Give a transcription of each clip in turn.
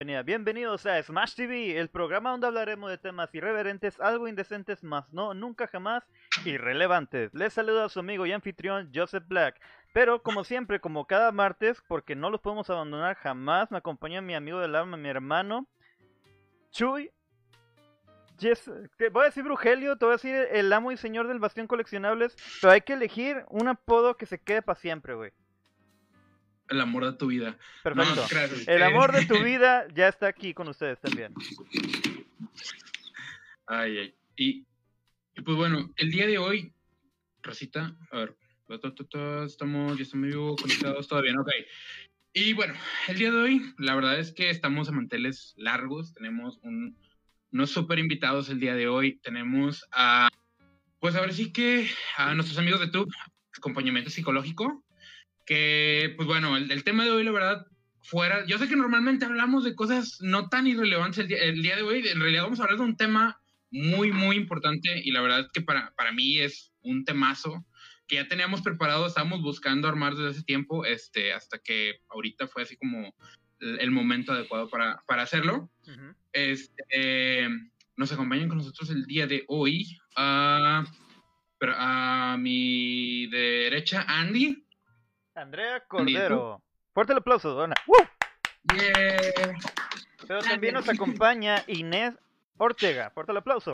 Bienvenidos a Smash TV, el programa donde hablaremos de temas irreverentes, algo indecentes, más no, nunca jamás irrelevantes. Les saluda a su amigo y anfitrión Joseph Black. Pero como siempre, como cada martes, porque no los podemos abandonar jamás, me acompaña mi amigo del alma, mi hermano Chuy. voy a decir Brugelio, te voy a decir el amo y señor del bastión coleccionables, pero hay que elegir un apodo que se quede para siempre, güey el amor de tu vida. Perfecto. el amor de tu vida ya está aquí con ustedes también. Ay, ay. Y, pues bueno, el día de hoy, Rosita, a ver, estamos, ya estamos conectados, todo bien, ok. Y bueno, el día de hoy, la verdad es que estamos a manteles largos, tenemos un, unos súper invitados el día de hoy, tenemos a, pues a ver si que a nuestros amigos de TUB, acompañamiento psicológico, que, pues bueno, el, tema de hoy, la verdad, fuera, yo sé que normalmente hablamos de cosas no tan irrelevantes el día, de hoy, en realidad vamos a hablar de un tema muy, muy importante y la verdad es que para, para mí es un temazo que ya teníamos preparado, estábamos buscando armar desde hace tiempo, este, hasta que ahorita fue así como el, momento adecuado para, para hacerlo. este, nos acompañan con nosotros el día de hoy. a a mi derecha, Andy. Andrea Cordero. Fuerte el aplauso, Dona. Pero también nos acompaña Inés Ortega. Fuerte el aplauso.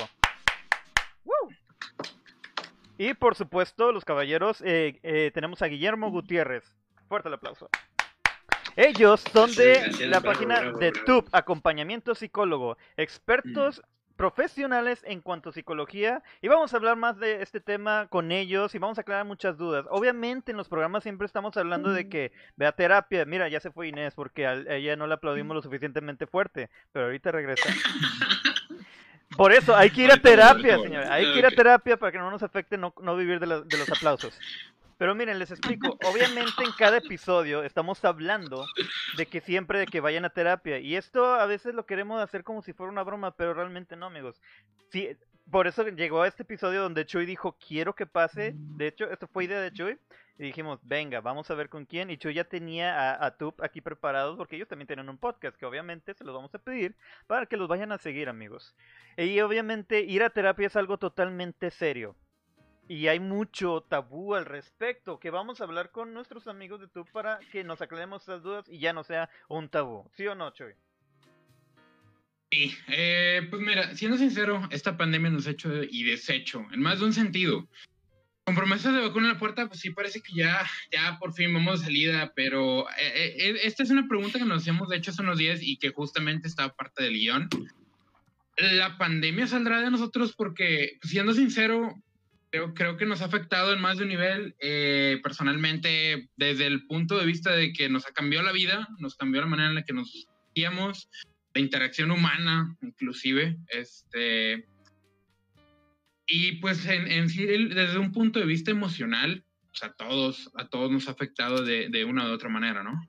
Y por supuesto, los caballeros, eh, eh, tenemos a Guillermo Gutiérrez. Fuerte el aplauso. Ellos son de la página de TUB, Acompañamiento Psicólogo, expertos profesionales en cuanto a psicología y vamos a hablar más de este tema con ellos y vamos a aclarar muchas dudas. Obviamente en los programas siempre estamos hablando de que vea terapia. Mira, ya se fue Inés porque a ella no le aplaudimos lo suficientemente fuerte, pero ahorita regresa. Por eso hay que ir a terapia, señora. Hay que ir a terapia para que no nos afecte no, vivir de los aplausos. Pero miren, les explico. Obviamente en cada episodio estamos hablando de que siempre de que vayan a terapia. Y esto a veces lo queremos hacer como si fuera una broma, pero realmente no, amigos. Sí, por eso llegó a este episodio donde Chuy dijo, quiero que pase. De hecho, esto fue idea de Chuy. Y dijimos, venga, vamos a ver con quién. Y Chuy ya tenía a, a Tup aquí preparados porque ellos también tienen un podcast que obviamente se los vamos a pedir para que los vayan a seguir, amigos. Y obviamente ir a terapia es algo totalmente serio. Y hay mucho tabú al respecto, que vamos a hablar con nuestros amigos de YouTube para que nos aclaremos esas dudas y ya no sea un tabú. ¿Sí o no, Choy? Sí, eh, pues mira, siendo sincero, esta pandemia nos ha hecho y deshecho, en más de un sentido. Con promesas de vacuna en la puerta, pues sí parece que ya, ya por fin vamos de salida, pero eh, eh, esta es una pregunta que nos de hecho hace unos días y que justamente estaba parte del guion. La pandemia saldrá de nosotros porque, siendo sincero, creo, que nos ha afectado en más de un nivel. Eh, personalmente, desde el punto de vista de que nos ha cambiado la vida, nos cambió la manera en la que nos veíamos, la interacción humana, inclusive. Este, y pues en, sí, desde un punto de vista emocional, pues a todos, a todos nos ha afectado de, de una u otra manera, ¿no?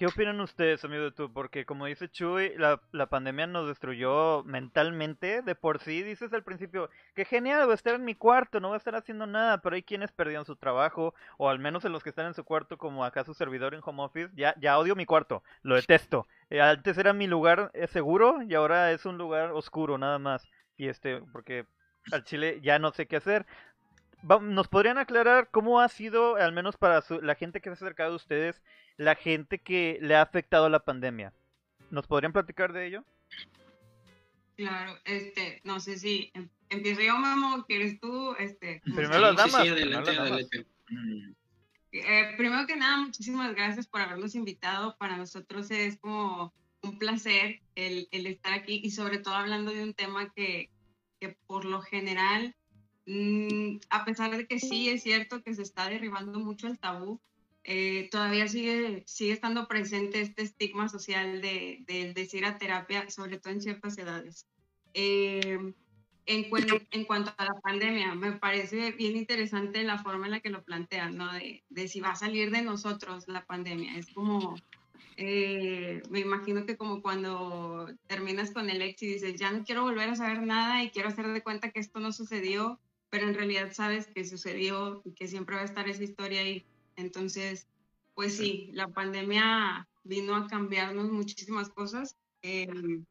¿Qué opinan ustedes, amigo de tú? Porque como dice Chuy, la, la, pandemia nos destruyó mentalmente. De por sí, dices al principio, que genial, voy a estar en mi cuarto, no voy a estar haciendo nada, pero hay quienes perdieron su trabajo, o al menos en los que están en su cuarto, como acá su servidor en home office, ya, ya odio mi cuarto, lo detesto. Eh, antes era mi lugar eh, seguro y ahora es un lugar oscuro, nada más. Y este, porque al Chile ya no sé qué hacer. ¿Nos podrían aclarar cómo ha sido, al menos para la gente que se ha acercado a ustedes, la gente que le ha afectado la pandemia? ¿Nos podrían platicar de ello? Claro, este, no sé si em, empiezo yo, Mamo, ¿quieres tú? Este, primero las damas. Sí, adelante, adelante. Eh, primero que nada, muchísimas gracias por habernos invitado. Para nosotros es como un placer el, el estar aquí y sobre todo hablando de un tema que, que por lo general Mm, a pesar de que sí es cierto que se está derribando mucho el tabú, eh, todavía sigue, sigue estando presente este estigma social de, de decir a terapia, sobre todo en ciertas edades. Eh, en, en, cuanto a la pandemia, me parece bien interesante la forma en la que lo plantean, ¿no? De, de si va a salir de nosotros la pandemia. Es como, eh, me imagino que como cuando terminas con el ex y dices, ya no quiero volver a saber nada y quiero hacer de cuenta que esto no sucedió, pero en realidad sabes que sucedió y que siempre va a estar esa historia ahí. Entonces, pues sí, la pandemia vino a cambiarnos muchísimas cosas, em,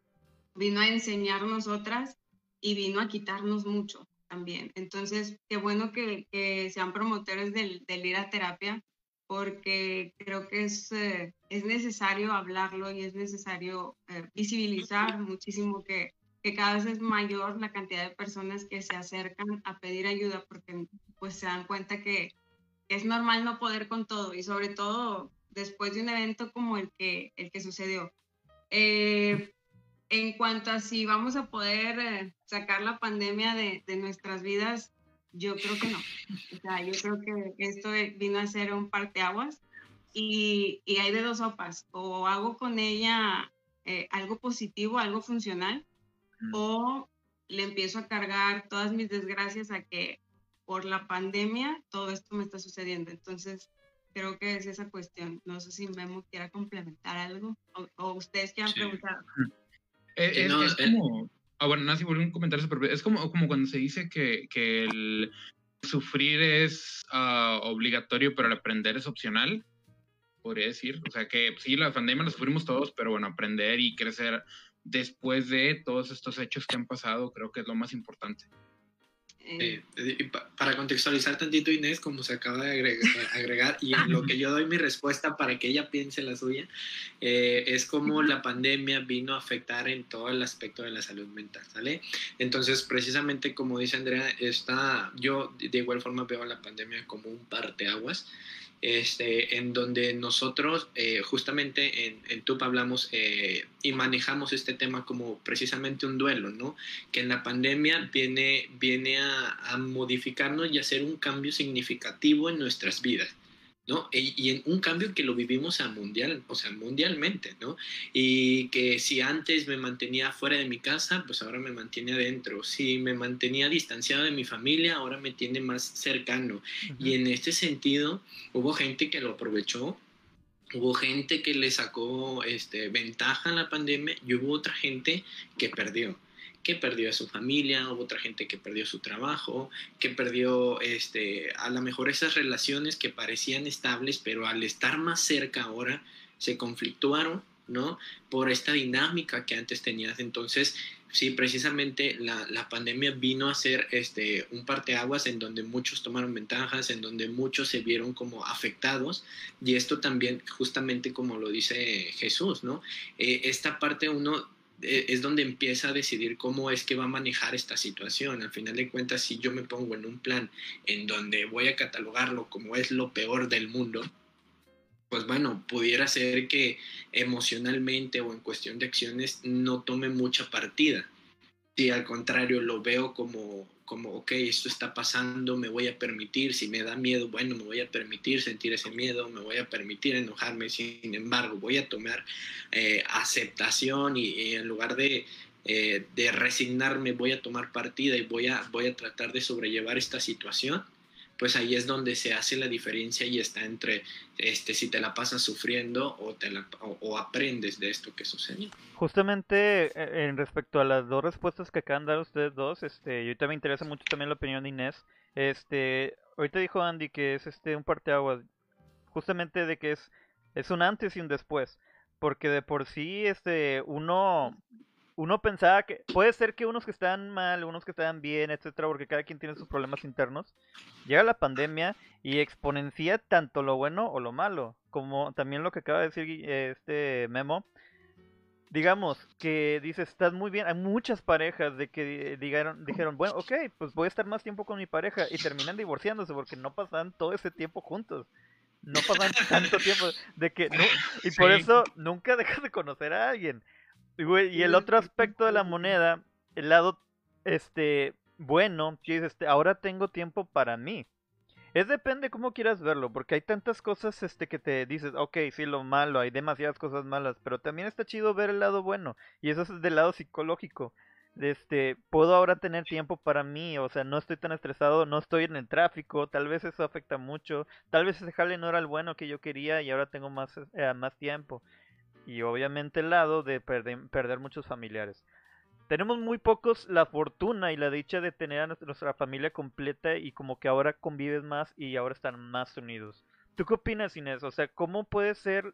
vino a enseñarnos otras y vino a quitarnos mucho también. Entonces, qué bueno que, sean promotores del, ir a terapia, porque creo que es, eh, es necesario hablarlo y es necesario eh, visibilizar muchísimo que, que cada vez es mayor la cantidad de personas que se acercan a pedir ayuda porque pues se dan cuenta que es normal no poder con todo y sobre todo después de un evento como el que, el que sucedió. Eh, en cuanto a si vamos a poder eh, sacar la pandemia de, de, nuestras vidas, yo creo que no. O sea, yo creo que esto vino a ser un parteaguas y, y hay de dos sopas. O hago con ella eh, algo positivo, algo funcional, o le empiezo a cargar todas mis desgracias a que por la pandemia todo esto me está sucediendo. Entonces, creo que es esa cuestión. No sé si Memo quiera complementar algo o, ustedes quieran preguntar. Eh, es, eh. como. Ah, bueno, Nancy, volvió un comentario super. Es como, como cuando se dice que, que el sufrir es uh, obligatorio, pero el aprender es opcional. Podría decir. O sea que sí, la pandemia la sufrimos todos, pero bueno, aprender y crecer después de todos estos hechos que han pasado, creo que es lo más importante. Eh, para contextualizar tantito Inés, como se acaba de agregar, y en lo que yo doy mi respuesta para que ella piense la suya, eh, es como la pandemia vino a afectar en todo el aspecto de la salud mental, ¿sale? Entonces, precisamente como dice Andrea, está, yo de igual forma veo a la pandemia como un parteaguas este, en donde nosotros eh, justamente en, en, TUP hablamos eh, y manejamos este tema como precisamente un duelo, ¿no? Que en la pandemia viene, viene a, a modificarnos y hacer un cambio significativo en nuestras vidas. ¿No? Y, en un cambio que lo vivimos a mundial, o sea, mundialmente, ¿no? Y que si antes me mantenía fuera de mi casa, pues ahora me mantiene adentro. Si me mantenía distanciado de mi familia, ahora me tiene más cercano. Y en este sentido, hubo gente que lo aprovechó, hubo gente que le sacó este, ventaja en la pandemia y hubo otra gente que perdió que perdió a su familia, hubo otra gente que perdió su trabajo, que perdió este, a lo mejor esas relaciones que parecían estables, pero al estar más cerca ahora se conflictuaron, ¿no? Por esta dinámica que antes tenías. Entonces, sí, precisamente la, la, pandemia vino a ser este, un parteaguas en donde muchos tomaron ventajas, en donde muchos se vieron como afectados, y esto también, justamente como lo dice Jesús, ¿no? Eh, esta parte uno es donde empieza a decidir cómo es que va a manejar esta situación. Al final de cuentas, si yo me pongo en un plan en donde voy a catalogarlo como es lo peor del mundo, pues bueno, pudiera ser que emocionalmente o en cuestión de acciones no tome mucha partida. Si al contrario lo veo como como, ok, esto está pasando, me voy a permitir, si me da miedo, bueno, me voy a permitir sentir ese miedo, me voy a permitir enojarme, sin embargo, voy a tomar eh, aceptación y, en lugar de, eh, de resignarme, voy a tomar partida y voy a, voy a tratar de sobrellevar esta situación pues ahí es donde se hace la diferencia y está entre este si te la pasas sufriendo o te o, aprendes de esto que sucede. Justamente eh, en respecto a las dos respuestas que acaban de dar ustedes dos, este, ahorita me interesa mucho también la opinión de Inés. Este, ahorita dijo Andy que es este un parteaguas, justamente de que es es un antes y un después, porque de por sí este uno uno pensaba que puede ser que unos que están mal, unos que están bien, etcétera, porque cada quien tiene sus problemas internos. Llega la pandemia y exponencia tanto lo bueno o lo malo, como también lo que acaba de decir este Memo. Digamos que dice, estás muy bien. Hay muchas parejas de que dijeron, dijeron, bueno, ok, pues voy a estar más tiempo con mi pareja y terminan divorciándose porque no pasan todo ese tiempo juntos no pasan tanto tiempo de que no, y por eso nunca dejas de conocer a alguien y el otro aspecto de la moneda, el lado, este, bueno, este, ahora tengo tiempo para mí. Es depende cómo quieras verlo, porque hay tantas cosas este que te dices, ok, sí, lo malo, hay demasiadas cosas malas, pero también está chido ver el lado bueno, y eso es del lado psicológico. Este, puedo ahora tener tiempo para mí, o sea, no estoy tan estresado, no estoy en el tráfico, tal vez eso afecta mucho, tal vez ese jale no era el bueno que yo quería y ahora tengo más, eh, más tiempo y obviamente el lado de perder, muchos familiares. Tenemos muy pocos la fortuna y la dicha de tener a nuestra familia completa y como que ahora convives más y ahora están más unidos. ¿Tú qué opinas, Inés? O sea, ¿cómo puede ser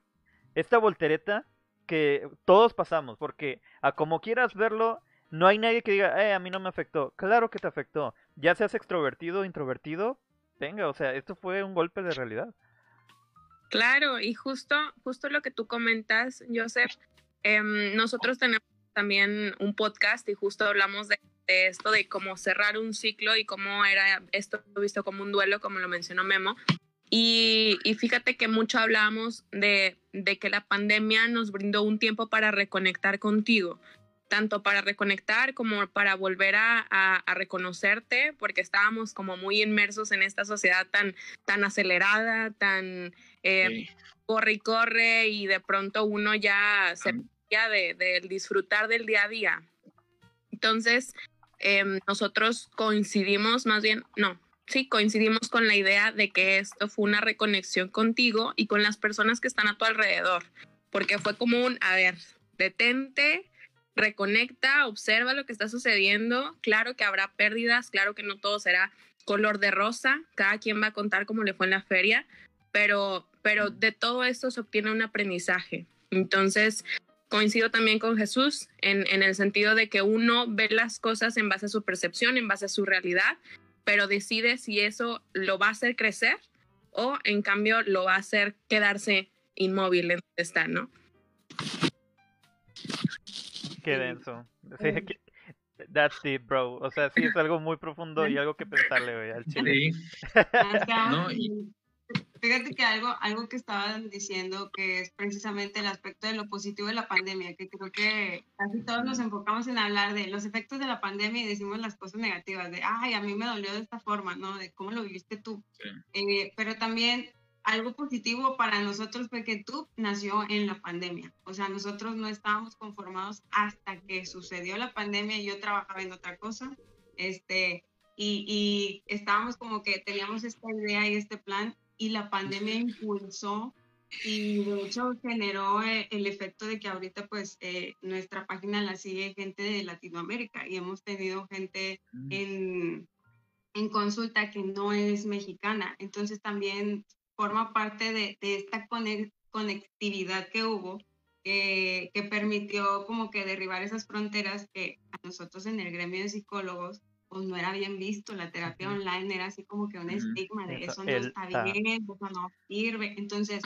esta voltereta que todos pasamos, porque a como quieras verlo, no hay nadie que diga, eh, a mí no me afectó. Claro que te afectó. Ya seas extrovertido o introvertido, venga, o sea, esto fue un golpe de realidad. Claro, y justo, justo lo que tú comentas, Joseph, em, nosotros tenemos también un podcast y justo hablamos de, esto, de cómo cerrar un ciclo y cómo era esto visto como un duelo, como lo mencionó Memo. Y, fíjate que mucho hablábamos de, de que la pandemia nos brindó un tiempo para reconectar contigo, tanto para reconectar como para volver a, a, reconocerte, porque estábamos como muy inmersos en esta sociedad tan, tan acelerada, tan eh, corre y corre, y de pronto uno ya se de, de, disfrutar del día a día. Entonces, em, nosotros coincidimos, más bien, no, sí, coincidimos con la idea de que esto fue una reconexión contigo y con las personas que están a tu alrededor, porque fue como un, a ver, detente, reconecta, observa lo que está sucediendo, claro que habrá pérdidas, claro que no todo será color de rosa, cada quien va a contar cómo le fue en la feria, pero, pero de todo esto se obtiene un aprendizaje. Entonces, coincido también con Jesús en, en, el sentido de que uno ve las cosas en base a su percepción, en base a su realidad, pero decide si eso lo va a hacer crecer o en cambio lo va a hacer quedarse inmóvil en donde está, ¿no? Qué denso. that's deep, bro. O sea, sí es algo muy profundo y algo que pensarle, al chile. no, Fíjate que algo, algo que estaban diciendo que es precisamente el aspecto de lo positivo de la pandemia, que creo que casi todos nos enfocamos en hablar de los efectos de la pandemia y decimos las cosas negativas, de, ay, a mí me dolió de esta forma, ¿no? De cómo lo viviste tú. Eh, pero también algo positivo para nosotros fue que tú nació en la pandemia. O sea, nosotros no estábamos conformados hasta que sucedió la pandemia y yo trabajaba en otra cosa. Este, y, y estábamos como que teníamos esta idea y este plan y la pandemia impulsó y de hecho generó eh, el efecto de que ahorita pues eh, nuestra página la sigue gente de Latinoamérica y hemos tenido gente mm. en, en, consulta que no es mexicana. Entonces también forma parte de, de esta conectividad que hubo que permitió como que derribar esas fronteras que a nosotros en el gremio de psicólogos pues no era bien visto, la terapia online era así como que un estigma de eso, no está bien, eso no sirve. Entonces,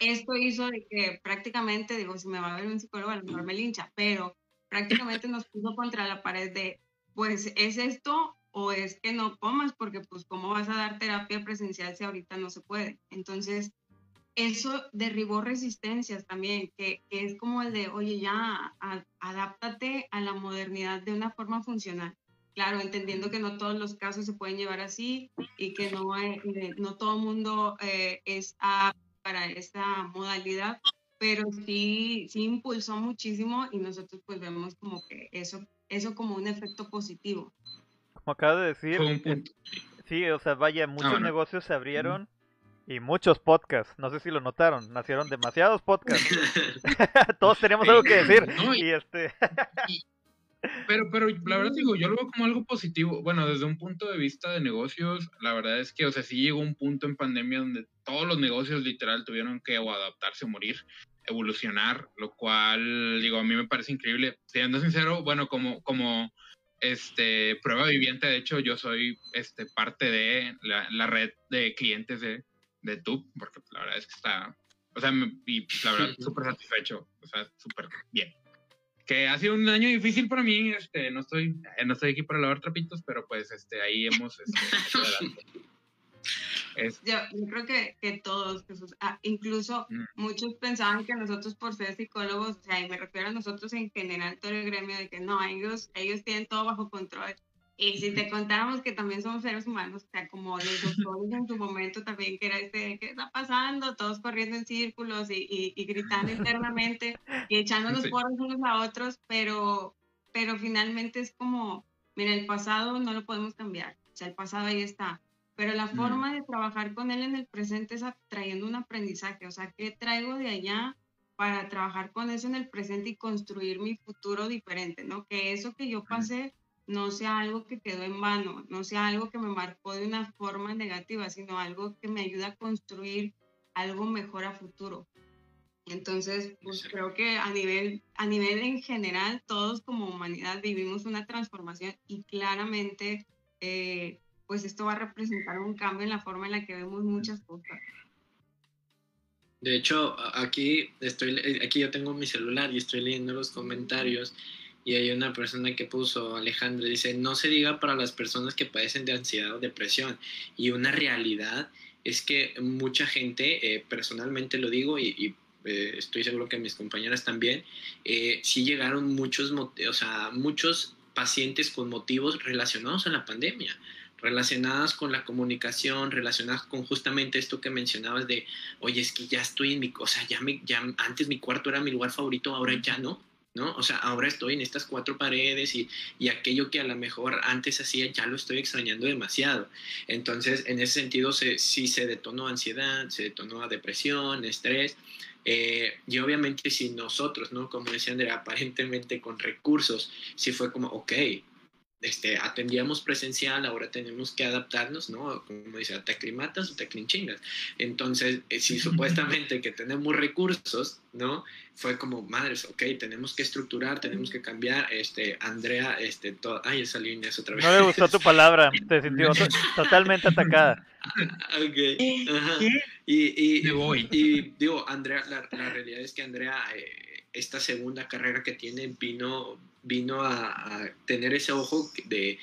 esto hizo de que prácticamente, digo, si me va a ver un psicólogo, a lo mejor me lincha, pero prácticamente nos puso contra la pared de, pues, ¿es esto o es que no comas? Porque, pues, ¿cómo vas a dar terapia presencial si ahorita no se puede? Entonces, eso derribó resistencias también, que, es como el de, oye, ya, adáptate a la modernidad de una forma funcional claro, entendiendo que no todos los casos se pueden llevar así y que no, eh, no todo el mundo eh, es para esta modalidad, pero sí, sí impulsó muchísimo y nosotros pues vemos como que eso, eso como un efecto positivo. Como acabo de decir, sí, o sea, vaya, muchos ah, negocios se abrieron. Y muchos podcasts, no sé si lo notaron, nacieron demasiados podcasts. Todos teníamos algo que decir. y, este... Pero, pero la verdad digo, yo lo veo como algo positivo. Bueno, desde un punto de vista de negocios, la verdad es que, o sea, sí llegó un punto en pandemia donde todos los negocios literal tuvieron que o adaptarse o morir, evolucionar, lo cual, digo, a mí me parece increíble. Siendo sincero, bueno, como, como este, prueba viviente, de hecho, yo soy este, parte de la, la red de clientes de, de TUB, porque la verdad es que está, o sea, y la verdad, súper satisfecho, o sea, súper bien. Que ha sido un año difícil para mí, este, no estoy, eh, no estoy aquí para lavar trapitos, pero pues este, ahí hemos este, yo, yo, creo que, que todos, ah, incluso mm. muchos pensaban que nosotros por ser psicólogos, o sea, y me refiero a nosotros en general, todo el gremio, de que no, ellos, ellos tienen todo bajo control. Y si te contáramos que también somos seres humanos, o sea, como los doctores en su momento también, que era este, ¿qué está pasando? Todos corriendo en círculos y, y, gritando internamente y echándonos sí. porros unos a otros, pero, pero finalmente es como, mira, el pasado no lo podemos cambiar, o sea, el pasado ahí está, pero la mm. forma de trabajar con él en el presente es trayendo un aprendizaje, o sea, ¿qué traigo de allá? para trabajar con eso en el presente y construir mi futuro diferente, ¿no? Que eso que yo pasé no sea algo que quedó en vano, no sea algo que me marcó de una forma negativa, sino algo que me ayuda a construir algo mejor a futuro. Entonces, pues creo que a nivel, a nivel en general, todos como humanidad vivimos una transformación y claramente, eh, pues esto va a representar un cambio en la forma en la que vemos muchas cosas. De hecho, aquí estoy, eh, aquí yo tengo mi celular y estoy leyendo los comentarios y hay una persona que puso, Alejandro, dice, no se diga para las personas que padecen de ansiedad o depresión. Y una realidad es que mucha gente, eh, personalmente lo digo y, eh, estoy seguro que mis compañeras también, sí llegaron muchos, o sea, muchos pacientes con motivos relacionados a la pandemia relacionadas con la comunicación, relacionadas con justamente esto que mencionabas de, oye, es que ya estoy en mi, o sea, ya, me, ya antes mi cuarto era mi lugar favorito, ahora ya no, ¿no? O sea, ahora estoy en estas cuatro paredes y, y, aquello que a lo mejor antes hacía ya lo estoy extrañando demasiado. Entonces, en ese sentido, se, sí se detonó ansiedad, se detonó depresión, estrés. Eh, y obviamente si nosotros, ¿no? Como decía Andrea, aparentemente con recursos, sí fue como, ok, este, atendíamos presencial, ahora tenemos que adaptarnos, ¿no? Como dice, te aclimatas o te clinchingas. Entonces, eh, si supuestamente que tenemos recursos, ¿no? Fue como, madres, ok, tenemos que estructurar, tenemos que cambiar, este, Andrea, este, todo, ay, esa línea es otra vez. No le gustó tu palabra, te sintió totalmente atacada. ok, Y, y, voy. y digo, Andrea, la, la, realidad es que Andrea, eh, esta segunda carrera que tiene vino vino a, tener ese ojo de,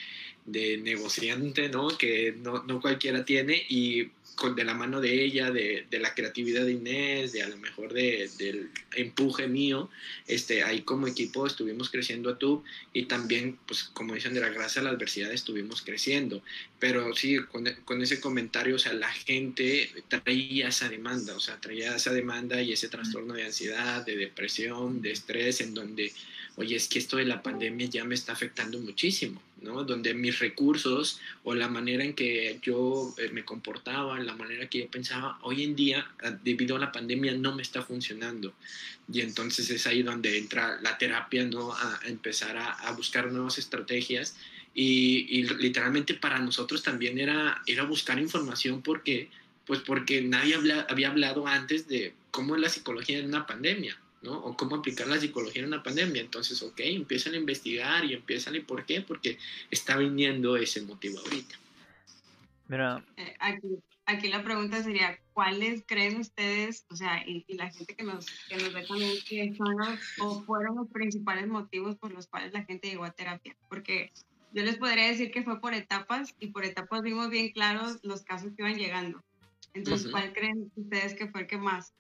de negociante, ¿no? Que no, no, cualquiera tiene y con, de la mano de ella, de, de, la creatividad de Inés, de a lo mejor de, del empuje mío, este, ahí como equipo estuvimos creciendo a tú y también, pues como dicen, de la gracia a la adversidad estuvimos creciendo. Pero sí, con, con, ese comentario, o sea, la gente traía esa demanda, o sea, traía esa demanda y ese trastorno de ansiedad, de depresión, de estrés, en donde oye, es que esto de la pandemia ya me está afectando muchísimo, ¿no? Donde mis recursos o la manera en que yo eh, me comportaba, la manera que yo pensaba, hoy en día, ah, debido a la pandemia, no me está funcionando. Y entonces es ahí donde entra la terapia, ¿no? A, empezar a, buscar nuevas estrategias. Y, literalmente para nosotros también era, era buscar información porque, pues porque nadie había hablado antes de cómo es la psicología en una pandemia. ¿No? O cómo aplicar la psicología en una pandemia. Entonces, ok, empiezan a investigar y empiezan, ¿y por qué? Porque está viniendo ese motivo ahorita. Mira. Eh, aquí, aquí, la pregunta sería, ¿cuáles creen ustedes, o sea, y, la gente que nos, que nos ve también, que son los, o fueron los principales motivos por los cuales la gente llegó a terapia? Porque yo les podría decir que fue por etapas y por etapas vimos bien claros los casos que iban llegando. Entonces, ¿cuál creen ustedes que fue el que más?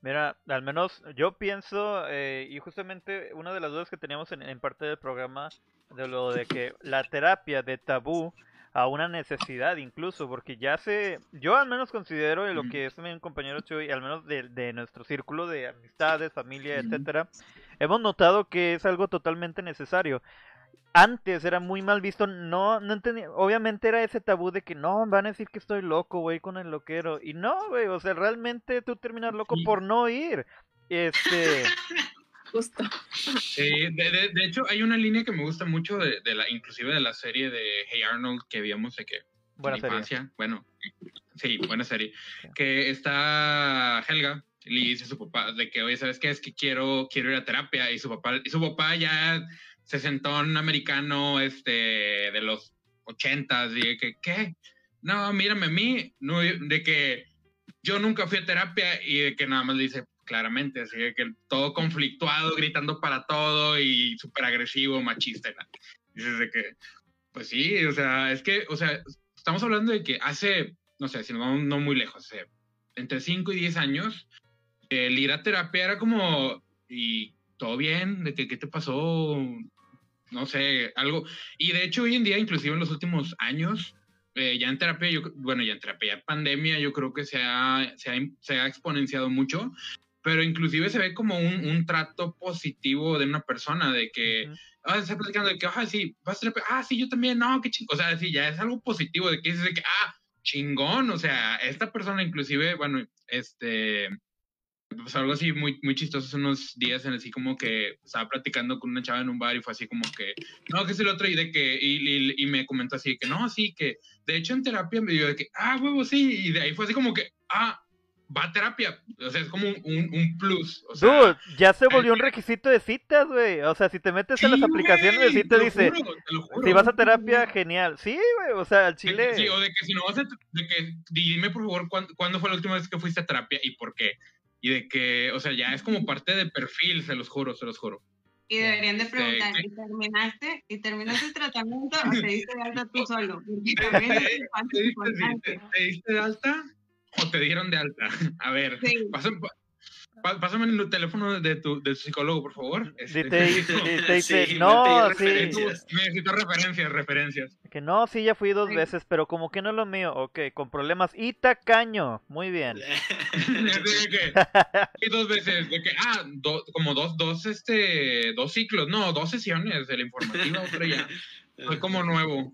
Mira, al menos yo pienso, eh, y justamente una de las dudas que teníamos en, parte del programa, de lo de que la terapia de tabú a una necesidad incluso, porque ya se, yo al menos considero lo que es mi compañero Chuy, al menos de, de nuestro círculo de amistades, familia, etcétera, hemos notado que es algo totalmente necesario antes era muy mal visto, no, no entendía, obviamente era ese tabú de que no, van a decir que estoy loco, güey, con el loquero, y no, güey, o sea, realmente tú terminas loco por no ir, este... Justo. de, de, hecho, hay una línea que me gusta mucho de, de, la, inclusive de la serie de Hey Arnold que vimos de que buena serie. bueno, sí, buena serie, que está Helga y dice a su papá de que, oye, ¿sabes qué? Es que quiero, quiero ir a terapia y su papá, y su papá ya sesentón americano este, de los ochentas, y de que, ¿qué? No, mírame a mí, no, de que yo nunca fui a terapia y de que nada más dice claramente, así de que todo conflictuado, gritando para todo y súper agresivo, machista. Y dices de que, pues sí, o sea, es que, o sea, estamos hablando de que hace, no sé, si nos vamos no muy lejos, hace entre 5 y 10 años, el ir a terapia era como, y todo bien, de que, ¿qué te pasó? No sé, algo. Y de hecho hoy en día, inclusive en los últimos años, eh, ya en terapia, yo, bueno, ya en terapia, ya pandemia, yo creo que se ha, se ha, se ha exponenciado mucho, pero inclusive se ve como un, un, trato positivo de una persona, de que, ah, está platicando de que, ah, sí, vas a terapia, ah, sí, yo también, no, qué chingón, o sea, sí, ya es algo positivo, de que dices de que, ah, chingón, o sea, esta persona inclusive, bueno, este, pues algo así muy, muy chistoso hace unos días en así como que estaba platicando con una chava en un bar y fue así como que, no, que es el otro y de que, y, y, me comentó así que no, sí, que de hecho en terapia me dio de que, ah, huevo, sí, y de ahí fue así como que, ah, va a terapia. O sea, es como un, un, plus. O sea, Dude, ya se volvió un requisito de citas, güey. O sea, si te metes en las aplicaciones de citas, dice: Si vas a terapia, genial. Sí, güey, o sea, al chile. Sí, o de que si no vas a. De que, dime por favor, ¿cuándo, fue la última vez que fuiste a terapia y por qué? Y de que, o sea, ya es como parte de perfil, se los juro, se los juro. Y deberían de preguntar, ¿y terminaste? ¿Y terminaste el tratamiento o te diste de alta tú solo? ¿Te diste de alta o te dieron de alta? A ver, pásame, el teléfono de tu, de psicólogo, por favor. Este, te, dice, no, sí. Necesito referencias, referencias. Que no, sí, ya fui dos veces, pero como que no es lo mío. Ok, con problemas. Y tacaño. Muy bien. y dos veces. De que, ah, como dos, dos, este, dos ciclos. No, dos sesiones de la informativa, pero ya. Fue como nuevo.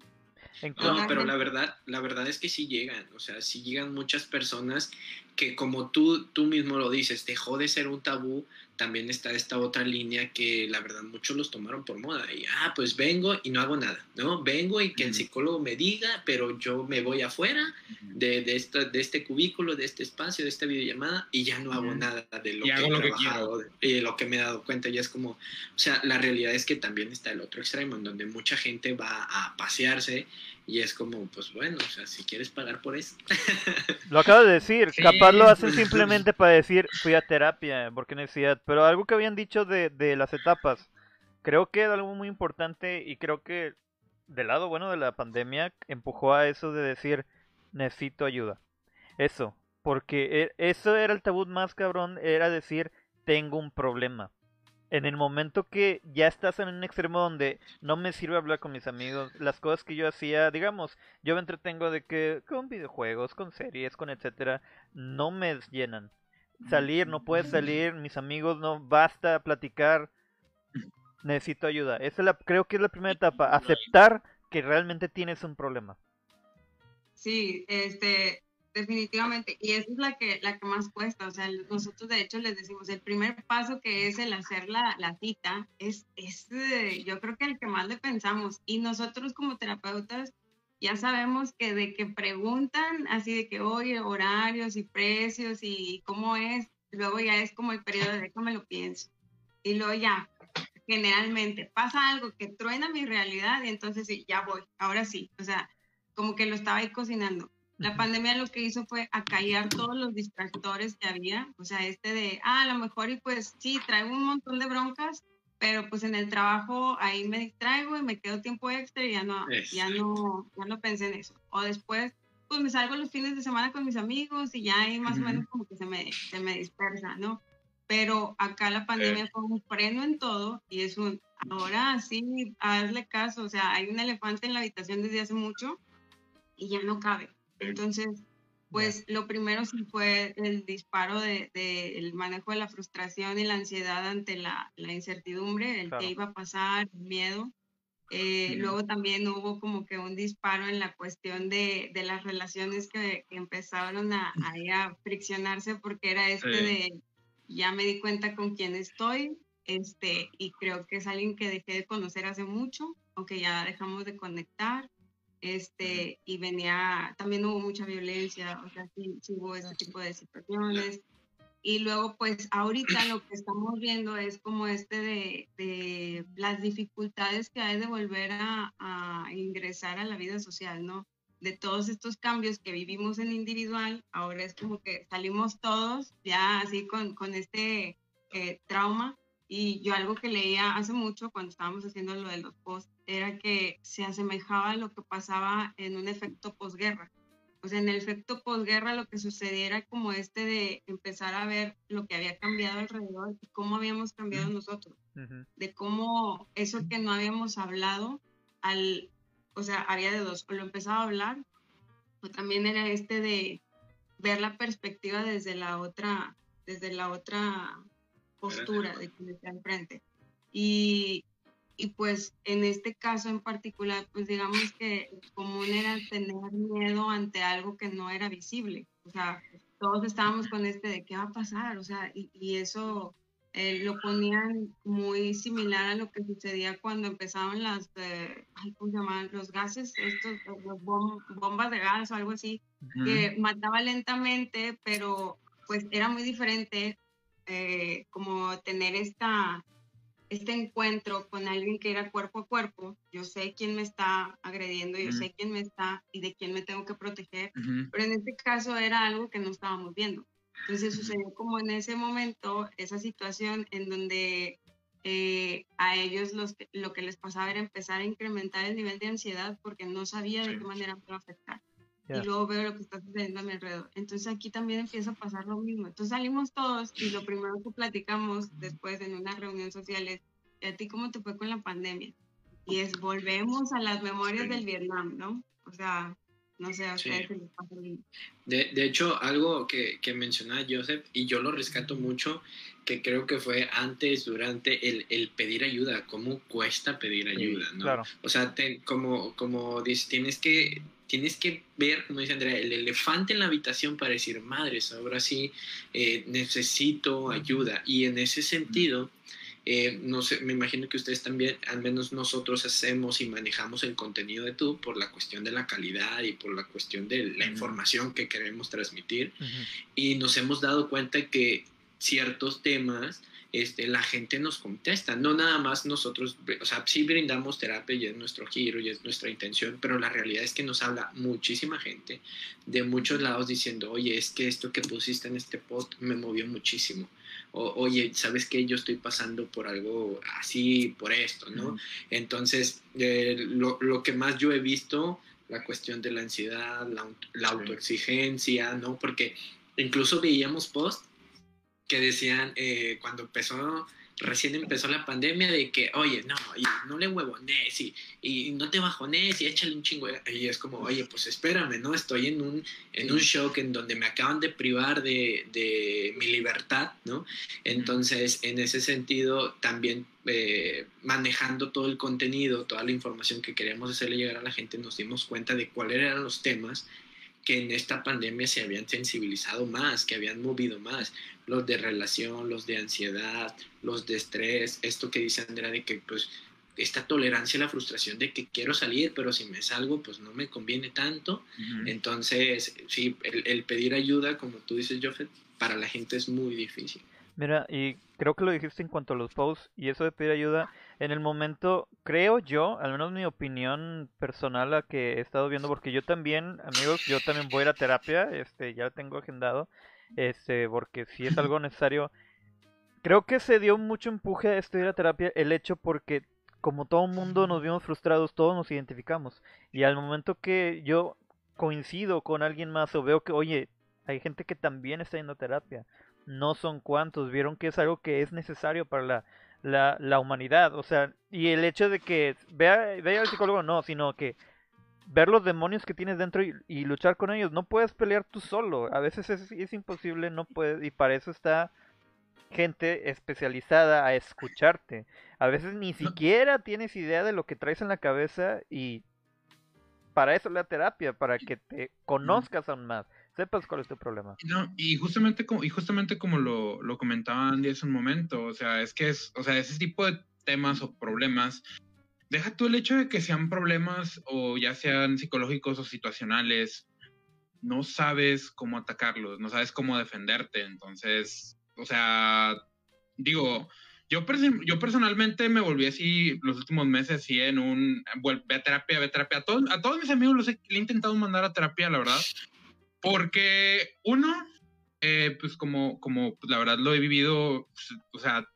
No, pero la verdad, la verdad es que sí llegan, o sea, sí llegan muchas personas que como tú, tú mismo lo dices, dejó de ser un tabú, también está esta otra línea que la verdad muchos los tomaron por moda y, ah, pues vengo y no hago nada, ¿no? Vengo y que el psicólogo me diga, pero yo me voy afuera de, de, esta, de este cubículo, de este espacio, de esta videollamada y ya no hago nada de lo que he trabajado y de lo que me he dado cuenta. Ya es como, o sea, la realidad es que también está el otro extremo, en donde mucha gente va a pasearse y es como, pues bueno, o sea, si quieres pagar por eso. Lo acabo de decir, capaz lo hacen simplemente para decir, fui a terapia, porque necesidad. Pero algo que habían dicho de, de las etapas, creo que es algo muy importante y creo que del lado bueno de la pandemia empujó a eso de decir, necesito ayuda. Eso, porque e, eso era el tabú más cabrón, era decir, tengo un problema en el momento que ya estás en un extremo donde no me sirve hablar con mis amigos, las cosas que yo hacía, digamos, yo me entretengo de que con videojuegos, con series, con etcétera, no me llenan. Salir, no puedes salir, mis amigos no basta platicar, necesito ayuda. Esa es la, creo que es la primera etapa, aceptar que realmente tienes un problema. Sí, este, definitivamente. Y esa es la que, la que más cuesta. O sea, nosotros de hecho les decimos, el primer paso que es el hacer la, la cita, es, es eh, yo creo que el que más le pensamos. Y nosotros como terapeutas ya sabemos que de que preguntan así de que, oye, horarios y precios y cómo es, luego ya es como el periodo de déjame lo pienso. Y luego ya, generalmente pasa algo que truena mi realidad y entonces sí, ya voy, ahora sí. O sea, como que lo estaba ahí cocinando la pandemia lo que hizo fue acallar todos los distractores que había, o sea, este de, ah, a lo mejor y pues sí, traigo un montón de broncas, pero pues en el trabajo ahí me distraigo y me quedo tiempo extra y ya no, ya no, ya no pensé en eso. O después, pues me salgo los fines de semana con mis amigos y ya ahí más o menos como que se me, se me dispersa, ¿no? Pero acá la pandemia fue un freno en todo y es un, ahora sí, hazle caso, o sea, hay un elefante en la habitación desde hace mucho y ya no cabe. Entonces, pues lo primero sí fue el disparo del de, el manejo de la frustración y la ansiedad ante la, la incertidumbre, el que iba a pasar, el miedo. Eh, luego también hubo como que un disparo en la cuestión de, de las relaciones que, que empezaron a, a, friccionarse porque era este de ya me di cuenta con quién estoy este, y creo que es alguien que dejé de conocer hace mucho, aunque ya dejamos de conectar este, y venía, también hubo mucha violencia, o sea, sí, hubo este tipo de situaciones. Y luego, pues ahorita lo que estamos viendo es como este de, de las dificultades que hay de volver a, a, ingresar a la vida social, ¿no? De todos estos cambios que vivimos en individual, ahora es como que salimos todos ya así con, con este eh, trauma y yo algo que leía hace mucho cuando estábamos haciendo lo de los posts era que se asemejaba a lo que pasaba en un efecto posguerra. O sea, en el efecto posguerra lo que sucediera como este de empezar a ver lo que había cambiado alrededor y cómo habíamos cambiado nosotros. De cómo eso que no habíamos hablado, al, o sea, había de dos, o lo empezaba a hablar, o también era este de ver la perspectiva desde la otra, desde la otra postura de quien está enfrente. Y, y pues en este caso en particular, pues digamos que común era tener miedo ante algo que no era visible. O sea, todos estábamos con este de qué va a pasar, o sea, y, y eso eh, lo ponían muy similar a lo que sucedía cuando empezaban las, eh, ¿cómo se llaman? Los gases, estos, bombas de gas o algo así, que mataba lentamente, pero pues era muy diferente eh, como tener esta, este encuentro con alguien que era cuerpo a cuerpo. Yo sé quién me está agrediendo, yo sé quién me está y de quién me tengo que proteger, pero en este caso era algo que no estábamos viendo. Entonces sucedió como en ese momento esa situación en donde eh, a ellos los, lo que les pasaba era empezar a incrementar el nivel de ansiedad porque no sabía de qué manera me iba a afectar. Y luego veo lo que está sucediendo a mi alrededor. Entonces aquí también empieza a pasar lo mismo. Entonces salimos todos y lo primero que platicamos después en una reunión social es, ¿y a ti cómo te fue con la pandemia? Y es, volvemos a las memorias del Vietnam, ¿no? O sea, no sé, a ustedes les pasa de, de hecho, algo que, que mencionaba Joseph, y yo lo rescato mucho, que creo que fue antes, durante el, el pedir ayuda, cómo cuesta pedir ayuda, ¿no? Claro. O sea, como, como dices, tienes que, tienes que ver, como dice Andrea, el elefante en la habitación para decir, madres, ahora sí eh, necesito ayuda. Y en ese sentido, eh, no sé, me imagino que ustedes también, al menos nosotros hacemos y manejamos el contenido de tú por la cuestión de la calidad y por la cuestión de la información que queremos transmitir. Y nos hemos dado cuenta que ciertos temas, este, la gente nos contesta, no nada más nosotros, o sea, sí brindamos terapia y es nuestro giro y es nuestra intención, pero la realidad es que nos habla muchísima gente de muchos lados diciendo, oye, es que esto que pusiste en este post me movió muchísimo. O, oye, ¿sabes qué? Yo estoy pasando por algo así, por esto, ¿no? Entonces, eh, lo, lo, que más yo he visto, la cuestión de la ansiedad, la, la autoexigencia, ¿no? Porque incluso veíamos posts que decían eh, cuando empezó, recién empezó la pandemia, de que, oye, no, no le huevones y, y no te bajones y échale un chingo. Y es como, oye, pues espérame, ¿no? Estoy en un, en un shock en donde me acaban de privar de, de mi libertad, ¿no? Entonces, en ese sentido, también eh, manejando todo el contenido, toda la información que queríamos hacerle llegar a la gente, nos dimos cuenta de cuáles eran los temas que en esta pandemia se habían sensibilizado más, que habían movido más, los de relación, los de ansiedad, los de estrés, esto que dice Andrea de que pues esta tolerancia a la frustración de que quiero salir, pero si me salgo, pues no me conviene tanto. Entonces, sí, el, pedir ayuda, como tú dices, Joffet, para la gente es muy difícil. Mira, y creo que lo dijiste en cuanto a los posts y eso de pedir ayuda, en el momento, creo yo, al menos mi opinión personal a que he estado viendo, porque yo también, amigos, yo también voy a ir a terapia, este, ya tengo agendado, este, porque si es algo necesario. Creo que se dio mucho empuje a estudiar terapia el hecho porque como todo mundo nos vimos frustrados, todos nos identificamos. Y al momento que yo coincido con alguien más o veo que, oye, hay gente que también está yendo a terapia, no son cuantos, vieron que es algo que es necesario para la, la, la humanidad. O sea, y el hecho de que vea, vea al psicólogo, no, sino que ver los demonios que tienes dentro y, luchar con ellos. No puedes pelear tú solo. A veces es, es, imposible, no puedes. Y para eso está gente especializada a escucharte. A veces ni siquiera tienes idea de lo que traes en la cabeza y para eso la terapia, para que te conozcas aún más. Sepas cuál es tu problema. No, y justamente como, y justamente como lo, lo comentaba Andy hace un momento, o sea, es que es, o sea, ese tipo de temas o problemas deja tú el hecho de que sean problemas o ya sean psicológicos o situacionales, no sabes cómo atacarlos, no sabes cómo defenderte. Entonces, o sea, digo, yo, yo personalmente me volví así los últimos meses, así en un, ve a terapia, ve a terapia. A todos, a todos mis amigos los he, he, intentado mandar a terapia, la verdad. Porque uno, eh, pues como, como pues, la verdad lo he vivido, pues, o sea,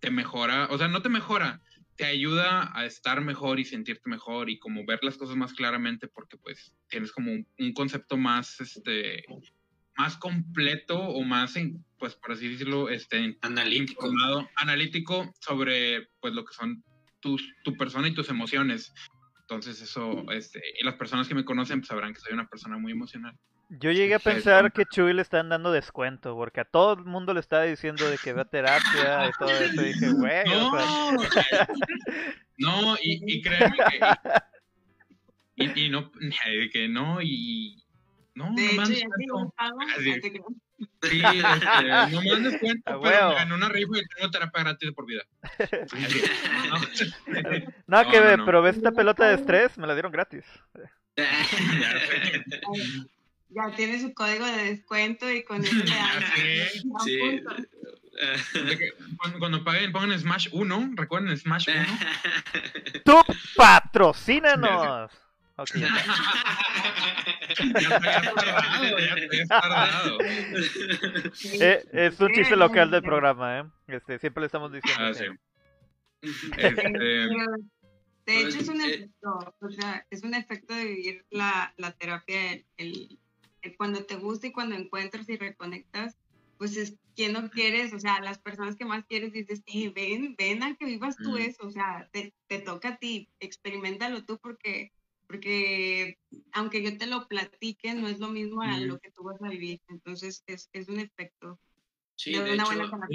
te mejora, o sea, no te mejora, te ayuda a estar mejor y sentirte mejor y como ver las cosas más claramente porque pues tienes como un, concepto más este más completo o más pues por así decirlo este analítico. analítico sobre pues lo que son tus, tu persona y tus emociones. Entonces eso este y las personas que me conocen pues, sabrán que soy una persona muy emocional yo llegué a pensar que Chuy le están dando descuento, porque a todo el mundo le estaba diciendo de que va a terapia y todo eso. Y dije, güey. No, no y, y, créeme que. Y, y, no, que no, y. No, de no hecho, descuento. Sí, este, no me dan descuento, pero en una rifa y tengo terapia gratis por vida. no, no, que ve, pero ves esta pelota de estrés, me la dieron gratis. ya tiene su código de descuento y con eso le dan. Sí. Cuando, cuando paguen, pongan Smash 1. Recuerden Smash 1. ¡Tú patrocínanos! Ok, ya está. ya tardado. Eh, es un chiste local del programa, ¿eh? Este, siempre le estamos diciendo. Ah, sí. Este, de hecho, es un eh, efecto, o sea, es un efecto de vivir la, la terapia, el cuando te gusta y cuando encuentras y reconectas, pues es quien no quieres, o sea, las personas que más quieres dices, "Eh, ven, ven a que vivas tú Mm. eso, o sea, te, te toca a ti, experimentalo tú porque, porque aunque yo te lo platique, no es lo mismo a lo que tú vas a vivir, entonces es, es un efecto Sí, de, de una hecho, buena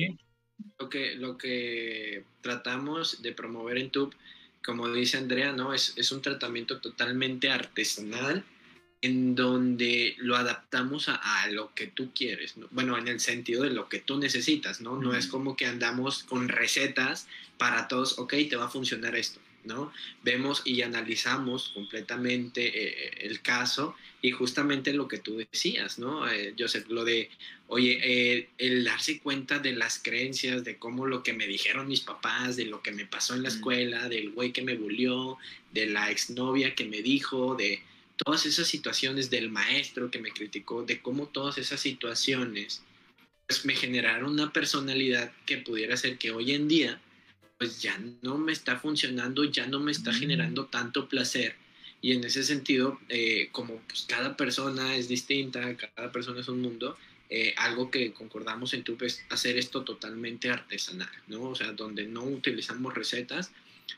lo que, lo que tratamos de promover en TUB, como dice Andrea, ¿no? Es, es un tratamiento totalmente artesanal en donde lo adaptamos a, a lo que tú quieres, ¿no? bueno, en el sentido de lo que tú necesitas, ¿no? No es como que andamos con recetas para todos, ok, te va a funcionar esto, ¿no? Vemos y analizamos completamente eh, el caso y justamente lo que tú decías, ¿no? Eh, Joseph, lo de, oye, eh, el darse cuenta de las creencias, de cómo lo que me dijeron mis papás, de lo que me pasó en la Mm. escuela, del güey que me bulió, de la exnovia que me dijo, de todas esas situaciones del maestro que me criticó, de cómo todas esas situaciones pues me generaron una personalidad que pudiera ser que hoy en día pues ya no me está funcionando, ya no me está Mm. generando tanto placer y en ese sentido eh, como pues cada persona es distinta, cada persona es un mundo, eh, algo que concordamos en TUP es hacer esto totalmente artesanal, ¿no? O sea, donde no utilizamos recetas,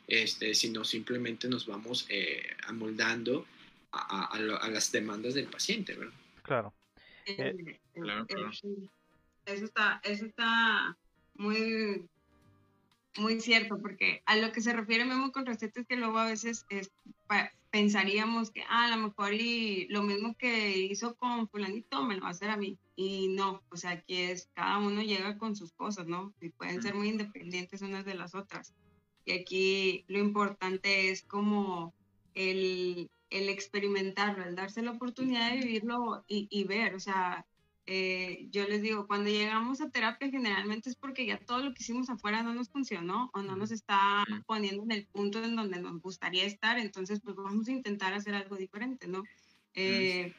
este, sino simplemente nos vamos eh, amoldando a, a- a las demandas del paciente, ¿verdad? Claro. Eh, Eh, claro, claro. sí. Eso está, eso está muy, muy cierto, porque a lo que se refiere Memo con recetas que luego a veces es, pensaríamos que ah, a lo mejor y lo mismo que hizo con fulanito me lo va a hacer a mí. Y no, o sea, aquí es, cada uno llega con sus cosas, ¿no? Y pueden ser muy independientes unas de las otras. Y aquí lo importante es como el, el experimentarlo, el darse la oportunidad de vivirlo y, y ver, o sea, eh, yo les digo, cuando llegamos a terapia generalmente es porque ya todo lo que hicimos afuera no nos funcionó o no nos está poniendo en el punto en donde nos gustaría estar, entonces pues vamos a intentar hacer algo diferente, ¿no? Eh,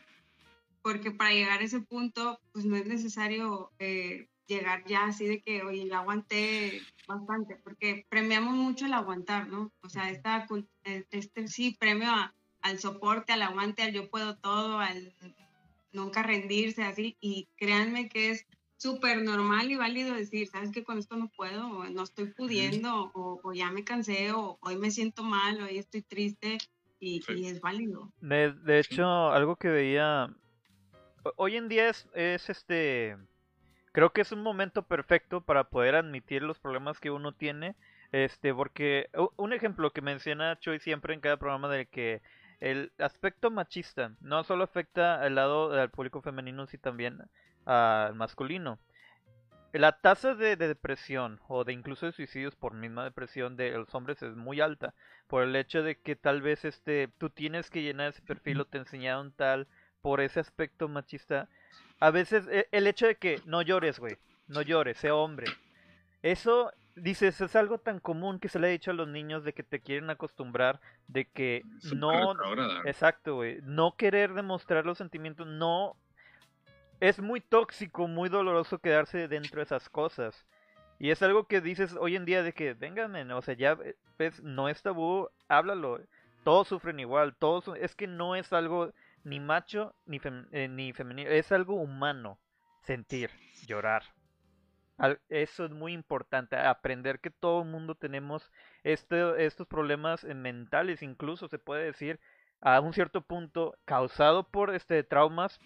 porque para llegar a ese punto pues no es necesario eh, llegar ya así de que, oye, ya aguanté bastante, porque premiamos mucho el aguantar, ¿no? O sea, esta, eh, este sí premio a- al soporte, al aguante, al yo puedo todo, al nunca rendirse, así, y créanme que es súper normal y válido decir, sabes que con esto no puedo, o no estoy pudiendo, o, o ya me cansé, o hoy me siento mal, hoy estoy triste, y, Sí. y es válido. De, de Sí. hecho, algo que veía. ho- Hoy en día es, es este. Creo que es un momento perfecto para poder admitir los problemas que uno tiene. Este, porque un ejemplo que menciona Choi siempre en cada programa de que el aspecto machista no solo afecta al lado del público femenino, sino también al masculino. La tasa de, de depresión o de incluso de suicidios por misma depresión de los hombres es muy alta por el hecho de que tal vez este tú tienes que llenar ese perfil o te enseñaron tal por ese aspecto machista. A veces e- el hecho de que no llores, güey, no llores, sé hombre. Eso dices es algo tan común que se le ha dicho a los niños de que te quieren acostumbrar de que no. Exacto, güey. No querer demostrar los sentimientos, no. Es muy tóxico, muy doloroso quedarse dentro de esas cosas. Y es algo que dices hoy en día de que, vengan, o sea, ya ves, no es tabú, háblalo. Todos sufren igual, todos. su- Es que no es algo ni macho ni, fem- eh, ni femenino, es algo humano. Sentir, llorar. Eso es muy importante, aprender que todo el mundo tenemos este, estos problemas mentales, incluso se puede decir a un cierto punto causado por este traumas.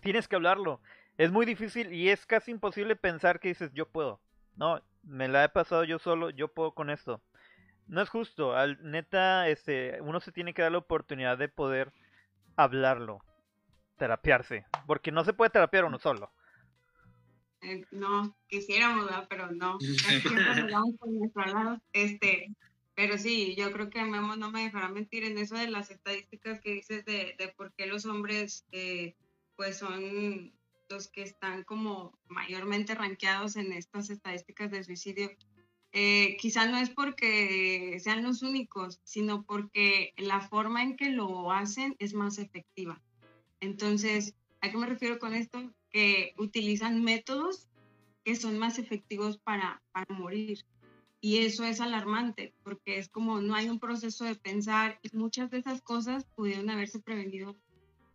Tienes que hablarlo. Es muy difícil y es casi imposible pensar que dices yo puedo. No, me la he pasado yo solo, yo puedo con esto. No es justo, al neta, este, uno se tiene que dar la oportunidad de poder hablarlo, terapiarse, porque no se puede terapiar uno solo. Eh, no, quisiéramos, ¿verdad? pero no. Casi siempre nos vamos por nuestro lado. Este, pero sí, yo creo que Memo no me dejará mentir en eso de las estadísticas que dices de, de por qué los hombres eh, pues son los que están como mayormente rankeados en estas estadísticas de suicidio. Eh, quizá no es porque sean los únicos, sino porque la forma en que lo hacen es más efectiva. Entonces, ¿a qué me refiero con esto? Que utilizan métodos que son más efectivos para, para morir. Y eso es alarmante, porque es como no hay un proceso de pensar y muchas de esas cosas pudieron haberse prevenido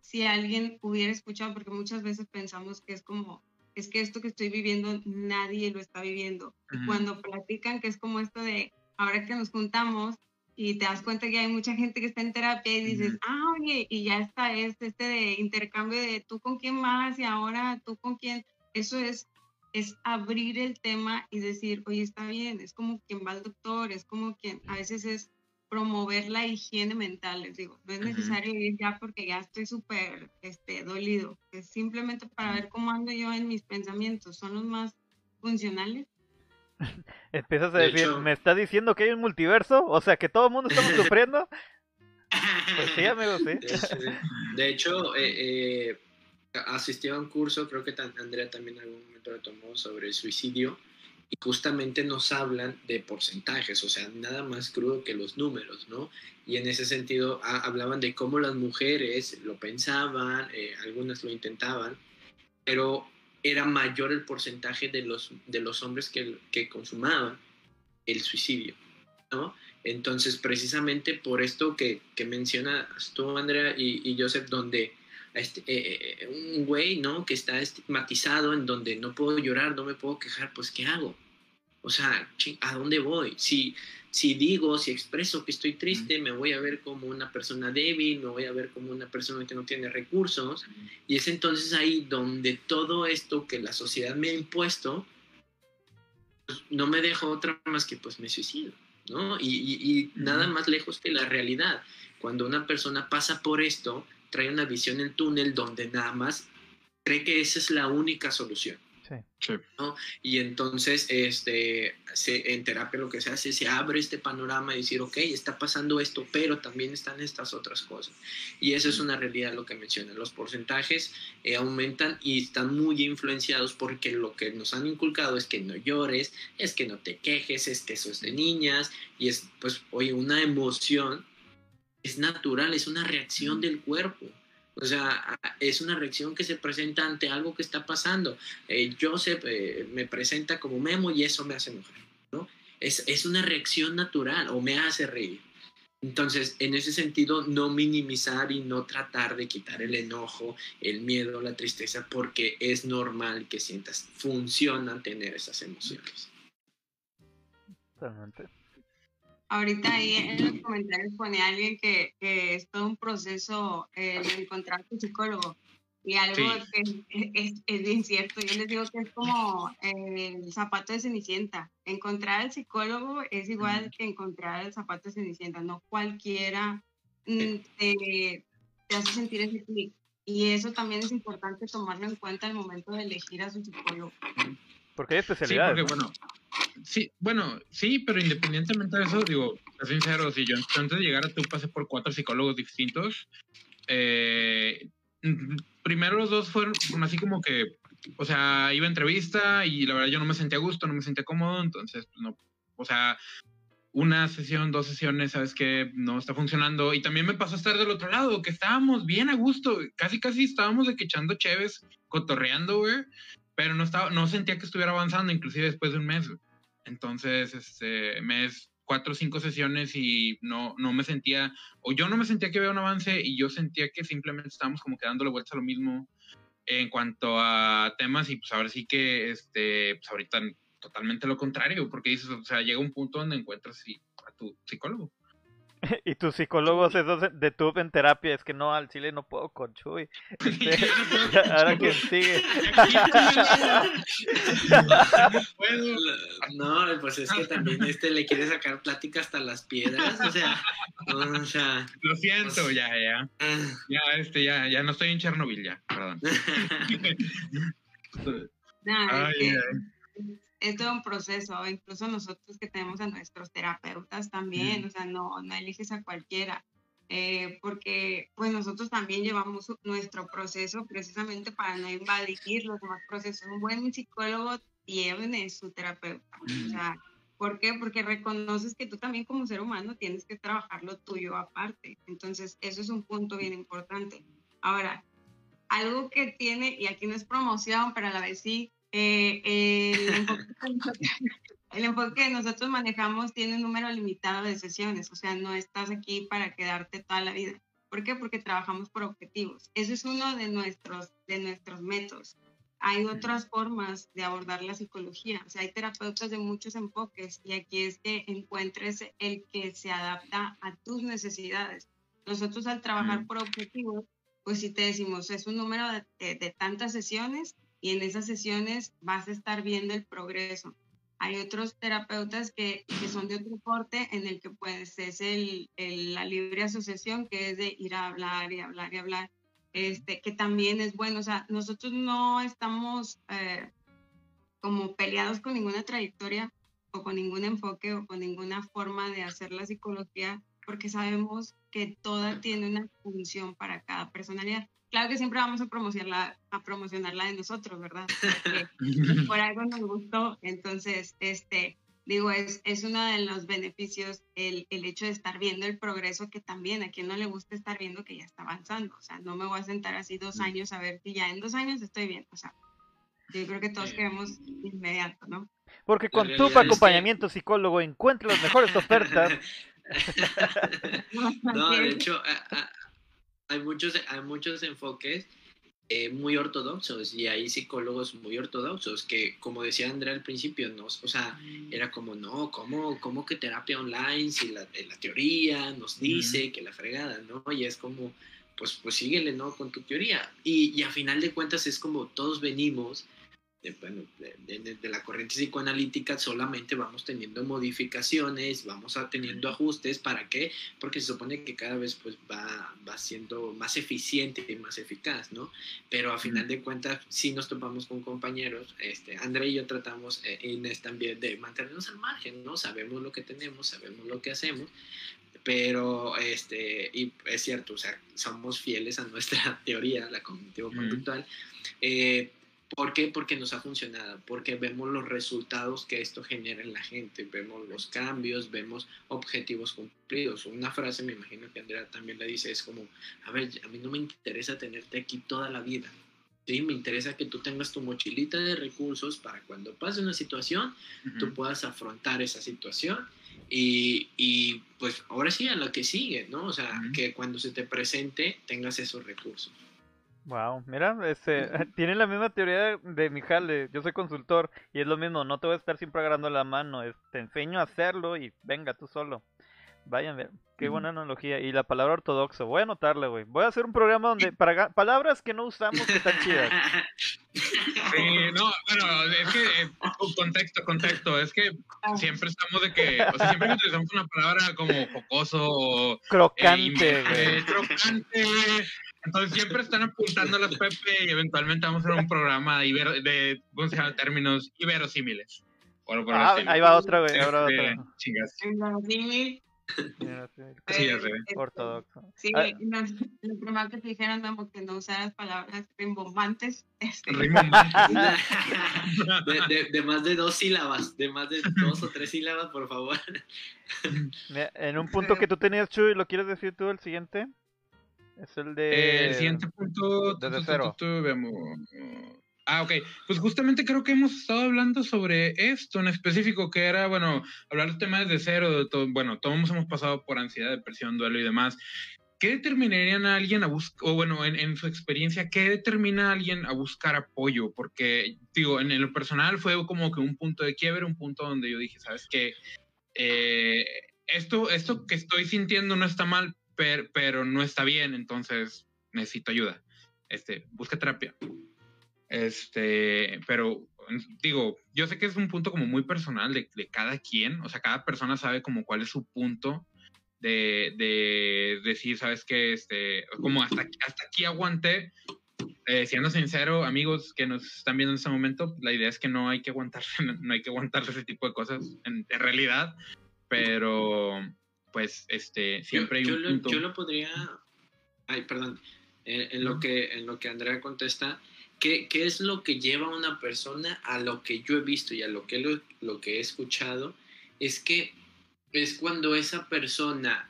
si alguien hubiera escuchado, porque muchas veces pensamos que es como, es que esto que estoy viviendo nadie lo está viviendo. Cuando platican que es como esto de, ahora que nos juntamos y te das cuenta que hay mucha gente que está en terapia y dices, ah, oye, y ya está este, este de intercambio de tú con quién vas y ahora tú con quién. Eso es, es abrir el tema y decir, oye, está bien, es como quien va al doctor, es como quien, a veces es promover la higiene mental, les digo, no es necesario ir ya porque ya estoy súper este, dolido, es simplemente para ver cómo ando yo en mis pensamientos, son los más funcionales. Empiezas a decir, ¿me está diciendo que hay un multiverso? O sea, que todo el mundo estamos sufriendo. pues sí, amigos, sí. De hecho, eh, eh, asistí a un curso, creo que Andrea también en algún momento lo tomó, sobre suicidio y justamente nos hablan de porcentajes, o sea, nada más crudo que los números, ¿no? Y en ese sentido hablaban de cómo las mujeres lo pensaban, eh, algunas lo intentaban, pero era mayor el porcentaje de los, de los hombres que, que consumaban el suicidio, ¿no? Entonces, precisamente por esto que, que mencionas tú, Andrea y, y Joseph, donde este, eh, eh, un güey, ¿no? Que está estigmatizado en donde no puedo llorar, no me puedo quejar, pues ¿qué hago? O sea, ¿a dónde voy? Si, si digo, si expreso que estoy triste, me voy a ver como una persona débil, me voy a ver como una persona que no tiene recursos. Y es entonces ahí donde todo esto que la sociedad me ha impuesto, pues, no me dejo otra más que pues me suicido, ¿no? Y, y nada más lejos que la realidad. Cuando una persona pasa por esto, trae una visión en túnel donde nada más cree que esa es la única solución. Sí. ¿no? Y entonces, este, se, en terapia lo que se hace, se abre este panorama y decir, ok, está pasando esto, pero también están estas otras cosas. Y eso es una realidad lo que mencionan. Los porcentajes eh, aumentan y están muy influenciados porque lo que nos han inculcado es que no llores, es que no te quejes, es que eso es de niñas y es, pues, oye, una emoción es natural, es una reacción del cuerpo. O sea, es una reacción que se presenta ante algo que está pasando. Eh, Joseph eh, me presenta como Memo y eso me hace enojar, ¿no? Es, es una reacción natural o me hace reír. Entonces, en ese sentido, no minimizar y no tratar de quitar el enojo, el miedo, la tristeza, porque es normal que sientas, funciona tener esas emociones. Totalmente. Ahorita ahí en los comentarios pone alguien que, que es todo un proceso eh, de encontrar tu psicólogo. Y algo que es, es, bien cierto, yo les digo que es como el zapato de Cenicienta. Encontrar al psicólogo es igual que encontrar el zapato de Cenicienta. No cualquiera mm, te, te hace sentir ese clic. Y eso también es importante tomarlo en cuenta al momento de elegir a su psicólogo. Porque hay especialidades. Sí, porque, bueno, Sí, bueno, sí, pero independientemente de eso, digo, sincero, si yo antes de llegar a tú pasé por cuatro psicólogos distintos, eh, primero los dos fueron así como que, o sea, iba a entrevista y la verdad yo no me sentía a gusto, no me sentía cómodo, entonces, pues, no, o sea, una sesión, dos sesiones, sabes que no está funcionando. Y también me pasó a estar del otro lado, que estábamos bien a gusto, casi casi estábamos de que echando chéves, cotorreando, güey, pero no estaba, no sentía que estuviera avanzando, inclusive después de un mes. Entonces, este, mes cuatro o cinco sesiones y no, no me sentía, o yo no me sentía que había un avance y yo sentía que simplemente estábamos como que dándole vueltas a lo mismo en cuanto a temas y pues ahora sí que, este, pues ahorita totalmente lo contrario, porque dices, o sea, llega un punto donde encuentras a tu psicólogo. y tus psicólogos esos de tu en terapia, es que no, al chile no puedo con Chuy. Este, ahora quién sigue. no, pues es que también este le quiere sacar plática hasta las piedras, o sea, o sea Lo siento, pues, ya, ya. Ah. Ya, este, ya, ya no estoy en Chernobyl, ya, perdón. ay, ay es todo un proceso, incluso nosotros que tenemos a nuestros terapeutas también, o sea, no, no eliges a cualquiera. Eh, porque pues nosotros también llevamos nuestro proceso precisamente para no invadir los demás procesos. Un buen psicólogo tiene su terapeuta. O sea, ¿Por qué? Porque reconoces que tú también como ser humano tienes que trabajar lo tuyo aparte. Entonces, eso es un punto bien importante. Ahora, algo que tiene, y aquí no es promoción, pero a la vez sí, eh, el, enfoque, que nosotros manejamos tiene un número limitado de sesiones, o sea, no estás aquí para quedarte toda la vida. ¿Por qué? Porque trabajamos por objetivos. Eso es uno de nuestros, de nuestros métodos hay otras formas de abordar la psicología. O sea, hay terapeutas de muchos enfoques y aquí es que encuentres el que se adapta a tus necesidades. Nosotros al trabajar por objetivos, pues si te decimos, es un número de, tantas sesiones y en esas sesiones vas a estar viendo el progreso. Hay otros terapeutas que, que son de otro corte en el que pues es el, la libre asociación, que es de ir a hablar y hablar y hablar este, que también es bueno. O sea, nosotros no estamos eh, como peleados con ninguna trayectoria o con ningún enfoque o con ninguna forma de hacer la psicología, porque sabemos que toda tiene una función para cada personalidad. Claro que siempre vamos a promocionarla, a promocionarla de nosotros, ¿verdad? por algo nos gustó. Entonces, este, digo, es, es uno de los beneficios el, el, hecho de estar viendo el progreso que también a quien no le gusta estar viendo que ya está avanzando. O sea, no me voy a sentar así dos años a ver si ya en dos años estoy bien. O sea, yo creo que todos queremos inmediato, ¿no? Porque con tu acompañamiento psicólogo encuentra las mejores ofertas. no, de hecho, hay muchos, hay muchos enfoques eh, muy ortodoxos y hay psicólogos muy ortodoxos que, como decía Andrea al principio, no, o sea, era como, no, ¿cómo, cómo que terapia online si la, la teoría nos dice que la fregada, ¿no? Y es como, pues, pues síguele, ¿no? Con tu teoría. Y, y a final de cuentas es como todos venimos de, de, la corriente psicoanalítica solamente vamos teniendo modificaciones, vamos a teniendo ajustes, ¿para qué? Porque se supone que cada vez pues va, va siendo más eficiente y más eficaz, ¿no? Pero a final de cuentas sí nos topamos con compañeros, este, André y yo tratamos, eh, Inés también, de mantenernos al margen, ¿no? Sabemos lo que tenemos, sabemos lo que hacemos, pero este, y es cierto, o sea, somos fieles a nuestra teoría, la cognitivo-conductual, eh, ¿Por qué? Porque nos ha funcionado, porque vemos los resultados que esto genera en la gente, vemos los cambios, vemos objetivos cumplidos. Una frase, me imagino que Andrea también la dice, es como, a ver, a mí no me interesa tenerte aquí toda la vida. Sí, me interesa que tú tengas tu mochilita de recursos para cuando pase una situación, tú puedas afrontar esa situación y, y, pues ahora sí a lo que sigue, ¿no? O sea, que cuando se te presente tengas esos recursos. Wow, mira, este, tiene la misma teoría de mi jale. Yo soy consultor y es lo mismo, no te voy a estar siempre agarrando la mano, te enseño a hacerlo y venga tú solo. Vayan, ver, qué buena analogía. Y la palabra ortodoxo, voy a anotarle, güey. Voy a hacer un programa donde para palabras que no usamos que están chidas. Sí, no, bueno, es que eh, contexto, contexto, es que siempre estamos de que, o sea, siempre que utilizamos una palabra como jocoso o crocante, eh, crocante, entonces siempre están apuntando a las Pepe y eventualmente vamos a hacer un programa de, de ¿cómo se llama? términos iberosímiles. Bueno, ah, ahí va otra, güey. Ahora otra. Chingas. Sí, sí, ortodoxo. Sí, ah. lo primero que te dijeron, Memo, que no usaras palabras rimbombantes. Este. Rimbombantes. de, de, más de dos sílabas, de más de dos o tres sílabas, por favor. En un punto que tú tenías, Chuy, ¿lo quieres decir tú el siguiente? Es el de. el siguiente punto. Desde cero. Ah, ok. Pues justamente creo que hemos estado hablando sobre esto en específico, que era, bueno, hablar de temas de cero, de todo, bueno, todos hemos pasado por ansiedad, depresión, duelo y demás. ¿Qué determinarían a alguien a buscar, o bueno, en, su experiencia, qué determina a alguien a buscar apoyo? Porque, digo, en, lo personal fue como que un punto de quiebre, un punto donde yo dije, ¿sabes qué? Eh, esto, esto que estoy sintiendo no está mal, pero, no está bien, entonces necesito ayuda. Este, busca terapia. Este, pero digo, yo sé que es un punto como muy personal de, cada quien, o sea, cada persona sabe como cuál es su punto de, de decir, sabes que, este, como hasta, hasta aquí aguanté, eh, siendo sincero, amigos que nos están viendo en este momento, la idea es que no hay que aguantar, no hay que aguantar ese tipo de cosas en, realidad, pero pues este siempre yo, hay un lo, punto. Yo lo podría, ay, perdón, en, lo que en lo que Andrea contesta, ¿qué, ¿qué, es lo que lleva a una persona a lo que yo he visto y a lo que lo, lo que he escuchado? Es que es cuando esa persona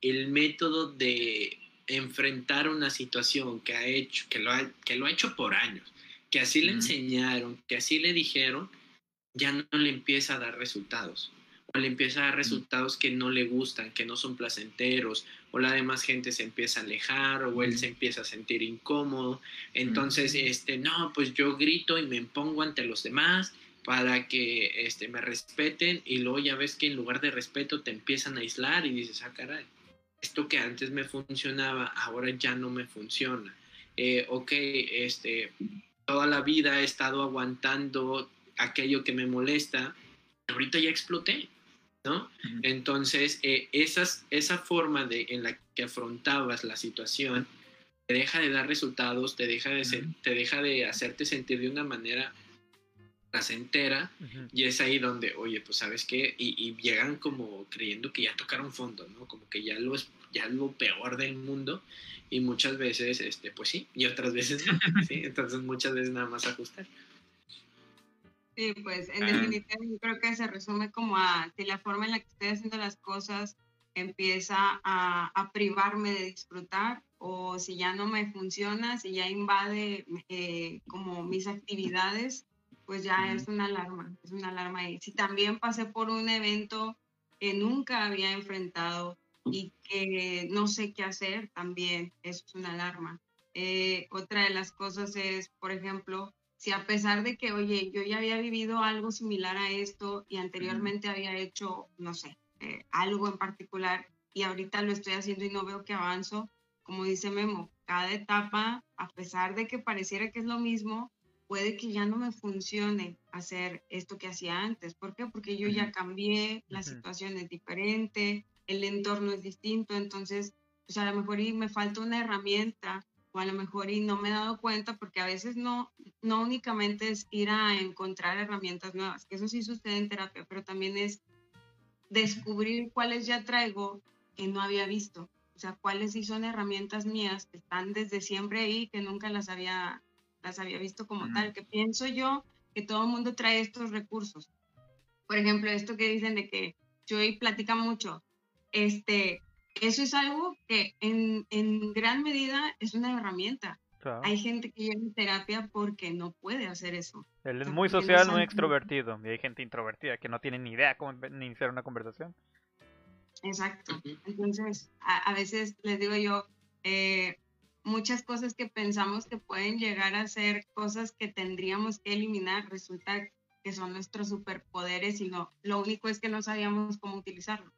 el método de enfrentar una situación que ha hecho, que lo ha, que lo ha hecho por años, que así le enseñaron, que así le dijeron, ya no le empieza a dar resultados. O le empieza a dar resultados que no le gustan, que no son placenteros, o la demás gente se empieza a alejar, o él se empieza a sentir incómodo. Entonces, este, no, pues yo grito y me pongo ante los demás para que este, me respeten, y luego ya ves que en lugar de respeto te empiezan a aislar y dices, ah, caray esto que antes me funcionaba, ahora ya no me funciona. Eh, ok, este, toda la vida he estado aguantando aquello que me molesta, ahorita ya exploté, ¿no? Entonces, eh, esas, esa forma de, en la que afrontabas la situación te deja de dar resultados, te deja de, te deja de hacerte sentir de una manera placentera y es ahí donde, oye, pues sabes qué, y, llegan como creyendo que ya tocaron fondo, ¿no? Como que ya lo es ya lo peor del mundo y muchas veces, este, pues sí, y otras veces no, ¿sí? Entonces muchas veces nada más ajustar. Sí, pues en definitiva yo creo que se resume como a si la forma en la que estoy haciendo las cosas empieza a, a privarme de disfrutar o si ya no me funciona, si ya invade eh, como mis actividades, pues ya es una alarma, es una alarma. Y si también pasé por un evento que nunca había enfrentado y que no sé qué hacer, también eso es una alarma. Eh, otra de las cosas es, por ejemplo, si a pesar de que, oye, yo ya había vivido algo similar a esto y anteriormente había hecho, no sé, eh, algo en particular y ahorita lo estoy haciendo y no veo que avanzo, como dice Memo, cada etapa, a pesar de que pareciera que es lo mismo, puede que ya no me funcione hacer esto que hacía antes. ¿Por qué? Porque yo ya cambié, la situación es diferente, el entorno es distinto, entonces, pues a lo mejor y me falta una herramienta o a lo mejor y no me he dado cuenta porque a veces no, no únicamente es ir a encontrar herramientas nuevas, que eso sí sucede en terapia, pero también es descubrir cuáles ya traigo que no había visto, o sea, cuáles sí son herramientas mías que están desde siempre ahí, que nunca las había las había visto como tal, que pienso yo que todo el mundo trae estos recursos. Por ejemplo, esto que dicen de que Joey platica mucho, este, eso es algo que en, en gran medida es una herramienta. Hay gente que llega terapia porque no puede hacer eso. Él es muy social, muy extrovertido. Y hay gente introvertida que no tiene ni idea cómo iniciar una conversación. Exacto. Entonces, a, a veces les digo yo, eh, muchas cosas que pensamos que pueden llegar a ser cosas que tendríamos que eliminar, resulta que son nuestros superpoderes y no, lo único es que no sabíamos cómo utilizarlo.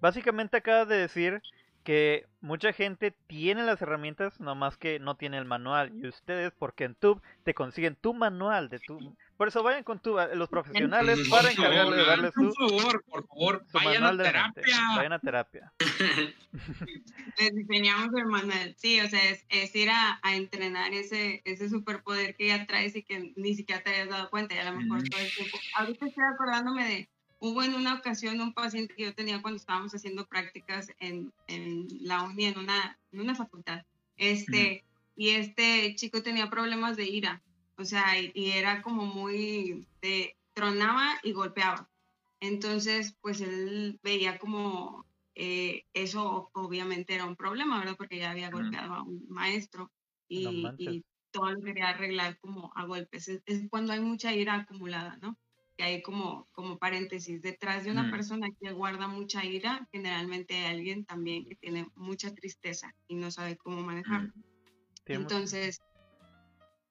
Básicamente acaba de decir que mucha gente tiene las herramientas, nomás que no tiene el manual. Y ustedes, porque en Tube te consiguen tu manual de tu. Por eso vayan con tu, los profesionales para encargarle de darles Por favor, por favor, vayan a terapia. Vayan a terapia. Les diseñamos el manual. Sí, o sea, es, ir a, entrenar ese, ese superpoder que ya traes y que ni siquiera te hayas dado cuenta. Y a lo mejor todo el tiempo. Ahorita estoy acordándome de Hubo en una ocasión un paciente que yo tenía cuando estábamos haciendo prácticas en, en la uni, en una, en una facultad. Este, Y este chico tenía problemas de ira. O sea, y, era como muy, de, tronaba y golpeaba. Entonces, pues él veía como eh, eso obviamente era un problema, ¿verdad? Porque ya había golpeado a un maestro y, y, todo lo quería arreglar como a golpes. es, cuando hay mucha ira acumulada, ¿no? Hay como, como paréntesis, detrás de una mm. persona que guarda mucha ira, generalmente hay alguien también que tiene mucha tristeza y no sabe cómo manejarlo. Mm. Entonces,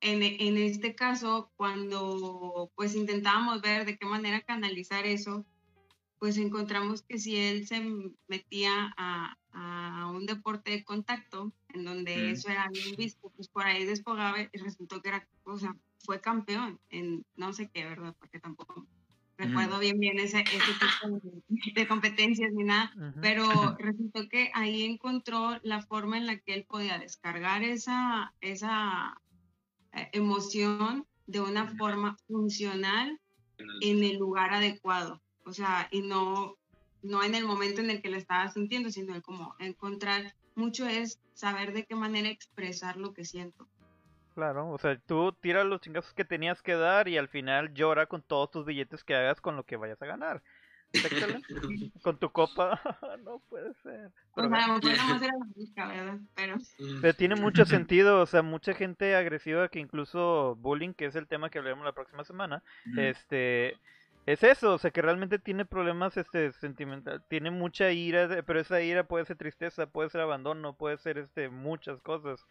en, en, este caso, cuando pues intentábamos ver de qué manera canalizar eso, pues encontramos que si él se metía a, a un deporte de contacto, en donde mm. eso era bien visto, pues por ahí despogaba y resultó que era, o sea, fue campeón en no sé qué, ¿verdad? Porque tampoco recuerdo bien bien ese, ese tipo de, competencias ni nada, pero resultó que ahí encontró la forma en la que él podía descargar esa, esa eh, emoción de una forma funcional en el lugar adecuado. O sea, y no, no en el momento en el que lo estaba sintiendo, sino como encontrar mucho es saber de qué manera expresar lo que siento. Claro, o sea, tú tiras los chingazos que tenías que dar y al final llora con todos tus billetes que hagas con lo que vayas a ganar. con tu copa, no puede ser. Pero, Pero... pero tiene mucho sentido, o sea, mucha gente agresiva que incluso bullying, que es el tema que hablaremos la próxima semana, este es eso, o sea, que realmente tiene problemas este sentimental, tiene mucha ira, pero esa ira puede ser tristeza, puede ser abandono, puede ser este muchas cosas.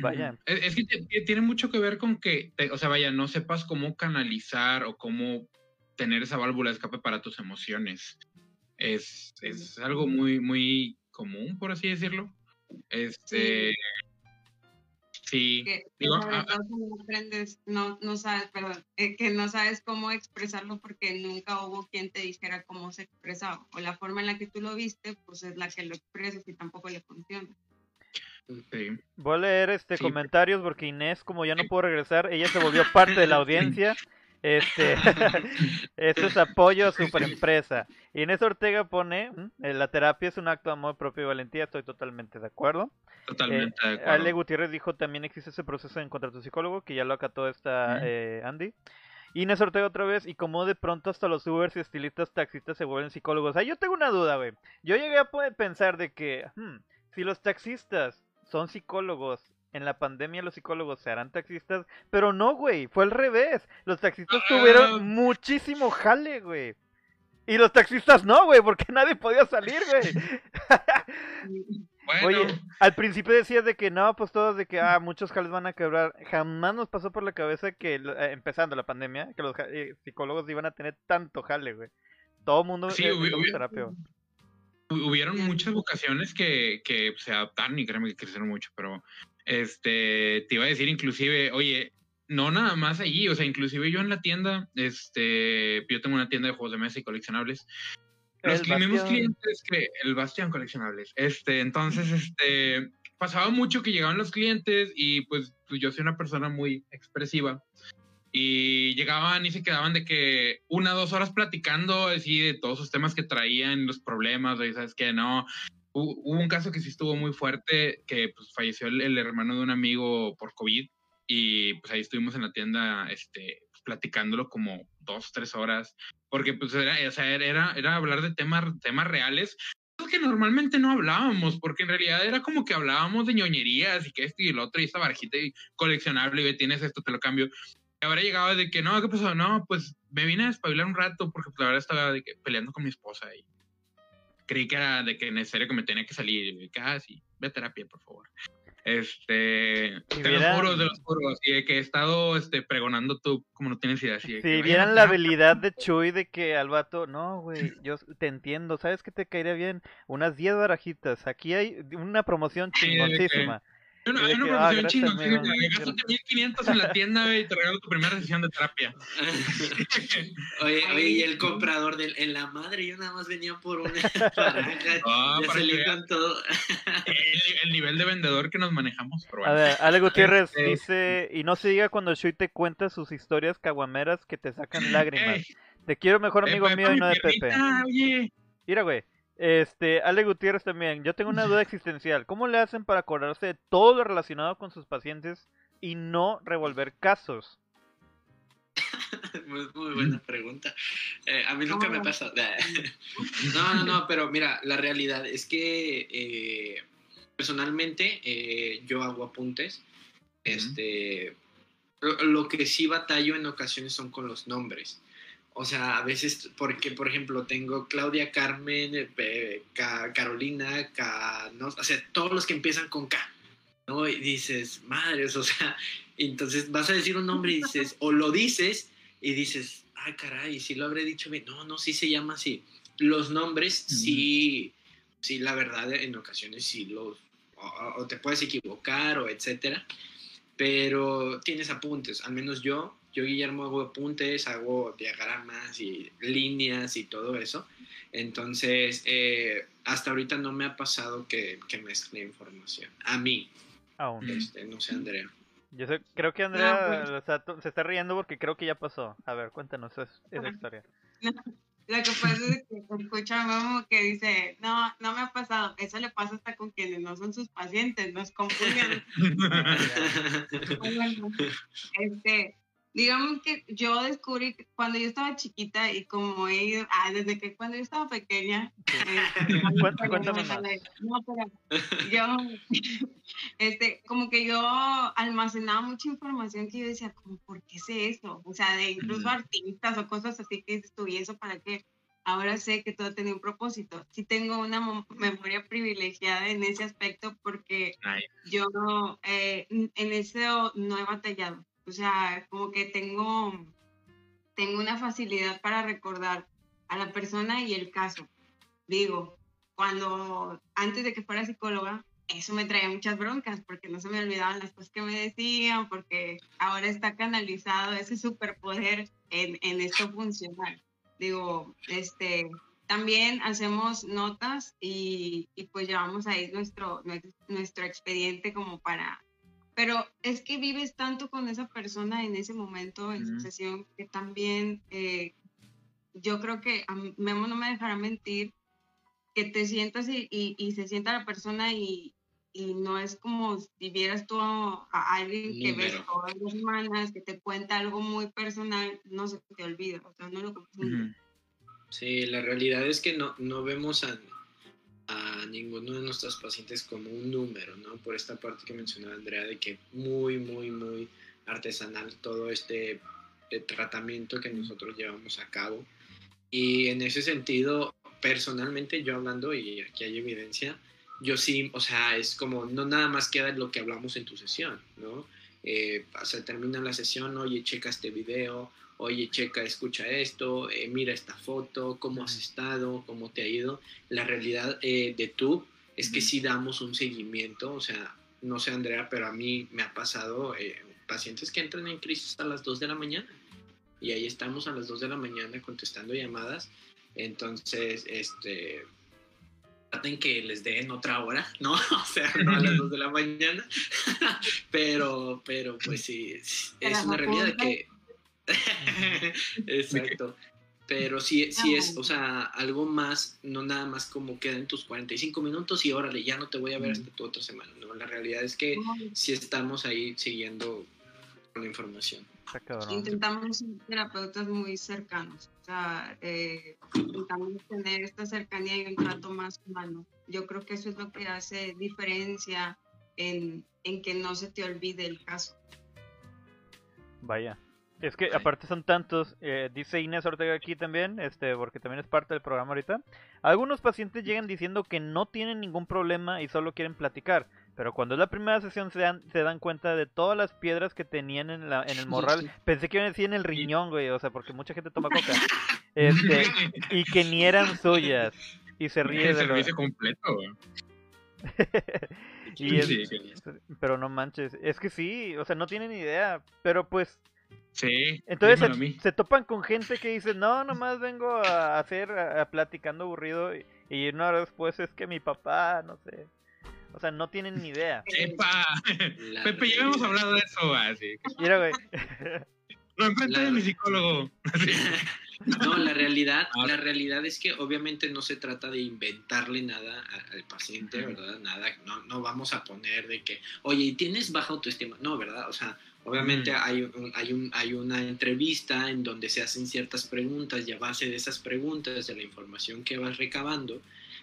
Vaya. Es, que tiene mucho que ver con que, o sea, vaya, no sepas cómo canalizar o cómo tener esa válvula de escape para tus emociones. Es, es algo muy, muy común, por así decirlo. Este. Sí. Que, digo, ah. no aprendes, no, no sabes, perdón, eh, que no sabes cómo expresarlo porque nunca hubo quien te dijera cómo se expresaba. O la forma en la que tú lo viste, pues es la que lo expresas y tampoco le funciona. Sí. Voy a leer este comentarios porque Inés, como ya no puedo regresar, ella se volvió parte de la audiencia. Este, esto es apoyo a superempresa. Inés Ortega pone, eh, la terapia es un acto de amor propio y valentía, estoy totalmente de acuerdo. Totalmente eh, de acuerdo. Ale Gutiérrez dijo, también existe ese proceso de encontrar tu psicólogo, que ya lo acató esta eh, Andy. Inés Ortega otra vez, y como de pronto hasta los Ubers y estilistas taxistas se vuelven psicólogos. Ah, yo tengo una duda, güey. Yo llegué a pensar de que, hmm, si los taxistas son psicólogos en la pandemia los psicólogos se harán taxistas, pero no, güey, fue al revés. Los taxistas ah. tuvieron muchísimo jale, güey. Y los taxistas no, güey, porque nadie podía salir, güey. Oye, al principio decías de que no, pues todos de que, ah, muchos jales van a quebrar. Jamás nos pasó por la cabeza que, eh, empezando la pandemia, que los eh, psicólogos iban a tener tanto jale, güey. Todo el mundo sí, terapia. Hubieron muchas vocaciones que, que se adaptaron y créeme que crecieron mucho, pero este, te iba a decir inclusive, oye, no nada más allí, o sea, inclusive yo en la tienda, este, yo tengo una tienda de juegos de mesa y coleccionables. Los mismos clientes que el Bastión coleccionables. Este, entonces, este, pasaba mucho que llegaban los clientes y pues, pues yo soy una persona muy expresiva y llegaban y se quedaban de que una dos horas platicando así de todos los temas que traían, los problemas, y sabes que no, hubo un caso que sí estuvo muy fuerte, que pues falleció el, hermano de un amigo por COVID y pues ahí estuvimos en la tienda este, pues, platicándolo como dos, tres horas, porque pues era, o sea, era, era hablar de temas, temas reales, que normalmente no hablábamos, porque en realidad era como que hablábamos de ñoñerías y que esto y el otro y esta barajita coleccionable y tienes esto, te lo cambio. Y ahora llegaba de que, no, ¿qué pasó? No, pues me vine a espabilar un rato porque pues, la verdad estaba de que, peleando con mi esposa y creí que era de que necesario que me tenía que salir. Y ah, sí, ve a terapia, por favor. Este, te lo juro, te lo juro, así de que he estado este, pregonando tú, como no tienes idea. Así si vieran la habilidad de Chuy de que al vato, no, güey, yo te entiendo, ¿sabes qué te caería bien? Unas 10 barajitas, aquí hay una promoción chingoncísima. Una, una ah, promoción chingona. Gástate 1500 en la tienda y te regalo tu primera sesión de terapia. oye, oye, y el comprador del, en la madre, yo nada más venía por una naranja. Ya se con todo. el, nivel de vendedor que nos manejamos. A ver, Ale Gutiérrez dice: Y no se diga cuando Shui te cuenta sus historias caguameras que te sacan lágrimas. Te quiero mejor amigo mío y no de Pepe. Oye. Mira, güey. Este, Ale Gutiérrez también. Yo tengo una duda existencial. ¿Cómo le hacen para acordarse de todo lo relacionado con sus pacientes y no revolver casos? muy, muy, buena pregunta. Eh, a mí nunca me pasa. no, no, no, pero mira, la realidad es que eh, personalmente eh, yo hago apuntes. Este, lo que sí batallo en ocasiones son con los nombres. O sea, a veces, porque por ejemplo tengo Claudia, Carmen, eh, Carolina, no, o sea, todos los que empiezan con K, ¿no? Y dices, madres, o sea, entonces vas a decir un nombre y dices, o lo dices y dices, ay, caray, si lo habré dicho bien. No, no, sí se llama así. Los nombres, sí, sí, la verdad, en ocasiones sí los, o te puedes equivocar o etcétera, pero tienes apuntes, al menos yo yo, Guillermo, hago apuntes, hago diagramas y líneas y todo eso. Entonces, eh, hasta ahorita no me ha pasado que, que mezcle información. A mí. Aún. Este, no sé, Andrea. Yo sé, creo que Andrea o sea, se está riendo porque creo que ya pasó. A ver, cuéntanos esa historia. Lo que pasa es que escucha a que dice, no, no me ha pasado. Eso le pasa hasta con quienes no son sus pacientes, nos confunden. este, digamos que yo descubrí cuando yo estaba chiquita y como he ido, ah, desde que cuando yo estaba pequeña, eh, cuéntame más. No, pero yo, este, como que yo almacenaba mucha información que yo decía, como, ¿por qué sé eso? O sea, de incluso artistas o cosas así que estuve eso para qué? Ahora sé que todo tenía un propósito. Sí tengo una memoria privilegiada en ese aspecto porque yo eh, en eso no he batallado o sea, como que tengo, tengo una facilidad para recordar a la persona y el caso. Digo, cuando antes de que fuera psicóloga, eso me traía muchas broncas porque no se me olvidaban las cosas que me decían, porque ahora está canalizado ese superpoder en, en esto funcional. Digo, este, también hacemos notas y, y, pues llevamos ahí nuestro, nuestro expediente como para pero es que vives tanto con esa persona en ese momento, en su sesión, que también eh, yo creo que a Memo no me dejará mentir, que te sientas y, y, se sienta la persona y, y, no es como si vieras tú a, alguien que ves todas las semanas, que te cuenta algo muy personal, no se te olvida, o sea, no lo Sí, la realidad es que no, no vemos a, a ninguno de nuestros pacientes como un número, ¿no? Por esta parte que mencionaba Andrea, de que muy, muy, muy artesanal todo este eh, tratamiento que nosotros llevamos a cabo. Y en ese sentido, personalmente yo hablando, y aquí hay evidencia, yo sí, o sea, es como, no nada más queda lo que hablamos en tu sesión, ¿no? Eh, se termina la sesión, oye, checa este video, oye, checa, escucha esto, eh, mira esta foto, cómo has estado, cómo te ha ido. La realidad eh, de tú es que sí damos un seguimiento, o sea, no sé Andrea, pero a mí me ha pasado eh, pacientes que entran en crisis a las 2 de la mañana y ahí estamos a las 2 de la mañana contestando llamadas. Entonces, este, traten que les den otra hora, ¿no? O sea, no a las 2 de la mañana, pero, pero pues sí, es una realidad de que Exacto. Pero sí, sí es, o sea, algo más, no nada más como queda en tus 45 minutos y órale, ya no te voy a ver hasta tu otra semana. No, la realidad es que sí estamos ahí siguiendo con la información. Intentamos ser terapeutas muy cercanos, o sea, eh, intentamos tener esta cercanía y un trato más humano. Yo creo que eso es lo que hace diferencia en, en que no se te olvide el caso. Vaya, es que aparte son tantos, eh, dice Inés Ortega aquí también, este, porque también es parte del programa ahorita. Algunos pacientes llegan diciendo que no tienen ningún problema y solo quieren platicar, pero cuando es la primera sesión se dan, se dan cuenta de todas las piedras que tenían en, la, en el morral. Pensé que iban a decir en el riñón, güey, o sea, porque mucha gente toma coca. Este, y que ni eran suyas. Y se ríe de servicio completo, pero no manches, es que sí, o sea, no tienen idea, pero pues Sí. Entonces se, topan con gente que dice, no, nomás vengo a hacer, a, platicando aburrido y, una hora después es que mi papá, no sé. O sea, no tienen ni idea. ¡Epa! Pepe, ya hemos hablado de eso, así. Mira, güey. Lo enfrente de mi psicólogo. No, la realidad, ah. la realidad es que obviamente no se trata de inventarle nada al paciente, ¿verdad? Nada, no, no vamos a poner de que, oye, ¿tienes baja autoestima? No, ¿verdad? O sea, Obviamente mm. hay, hay, un, hay una entrevista en donde se hacen ciertas preguntas y a base de esas preguntas, de la información que vas recabando,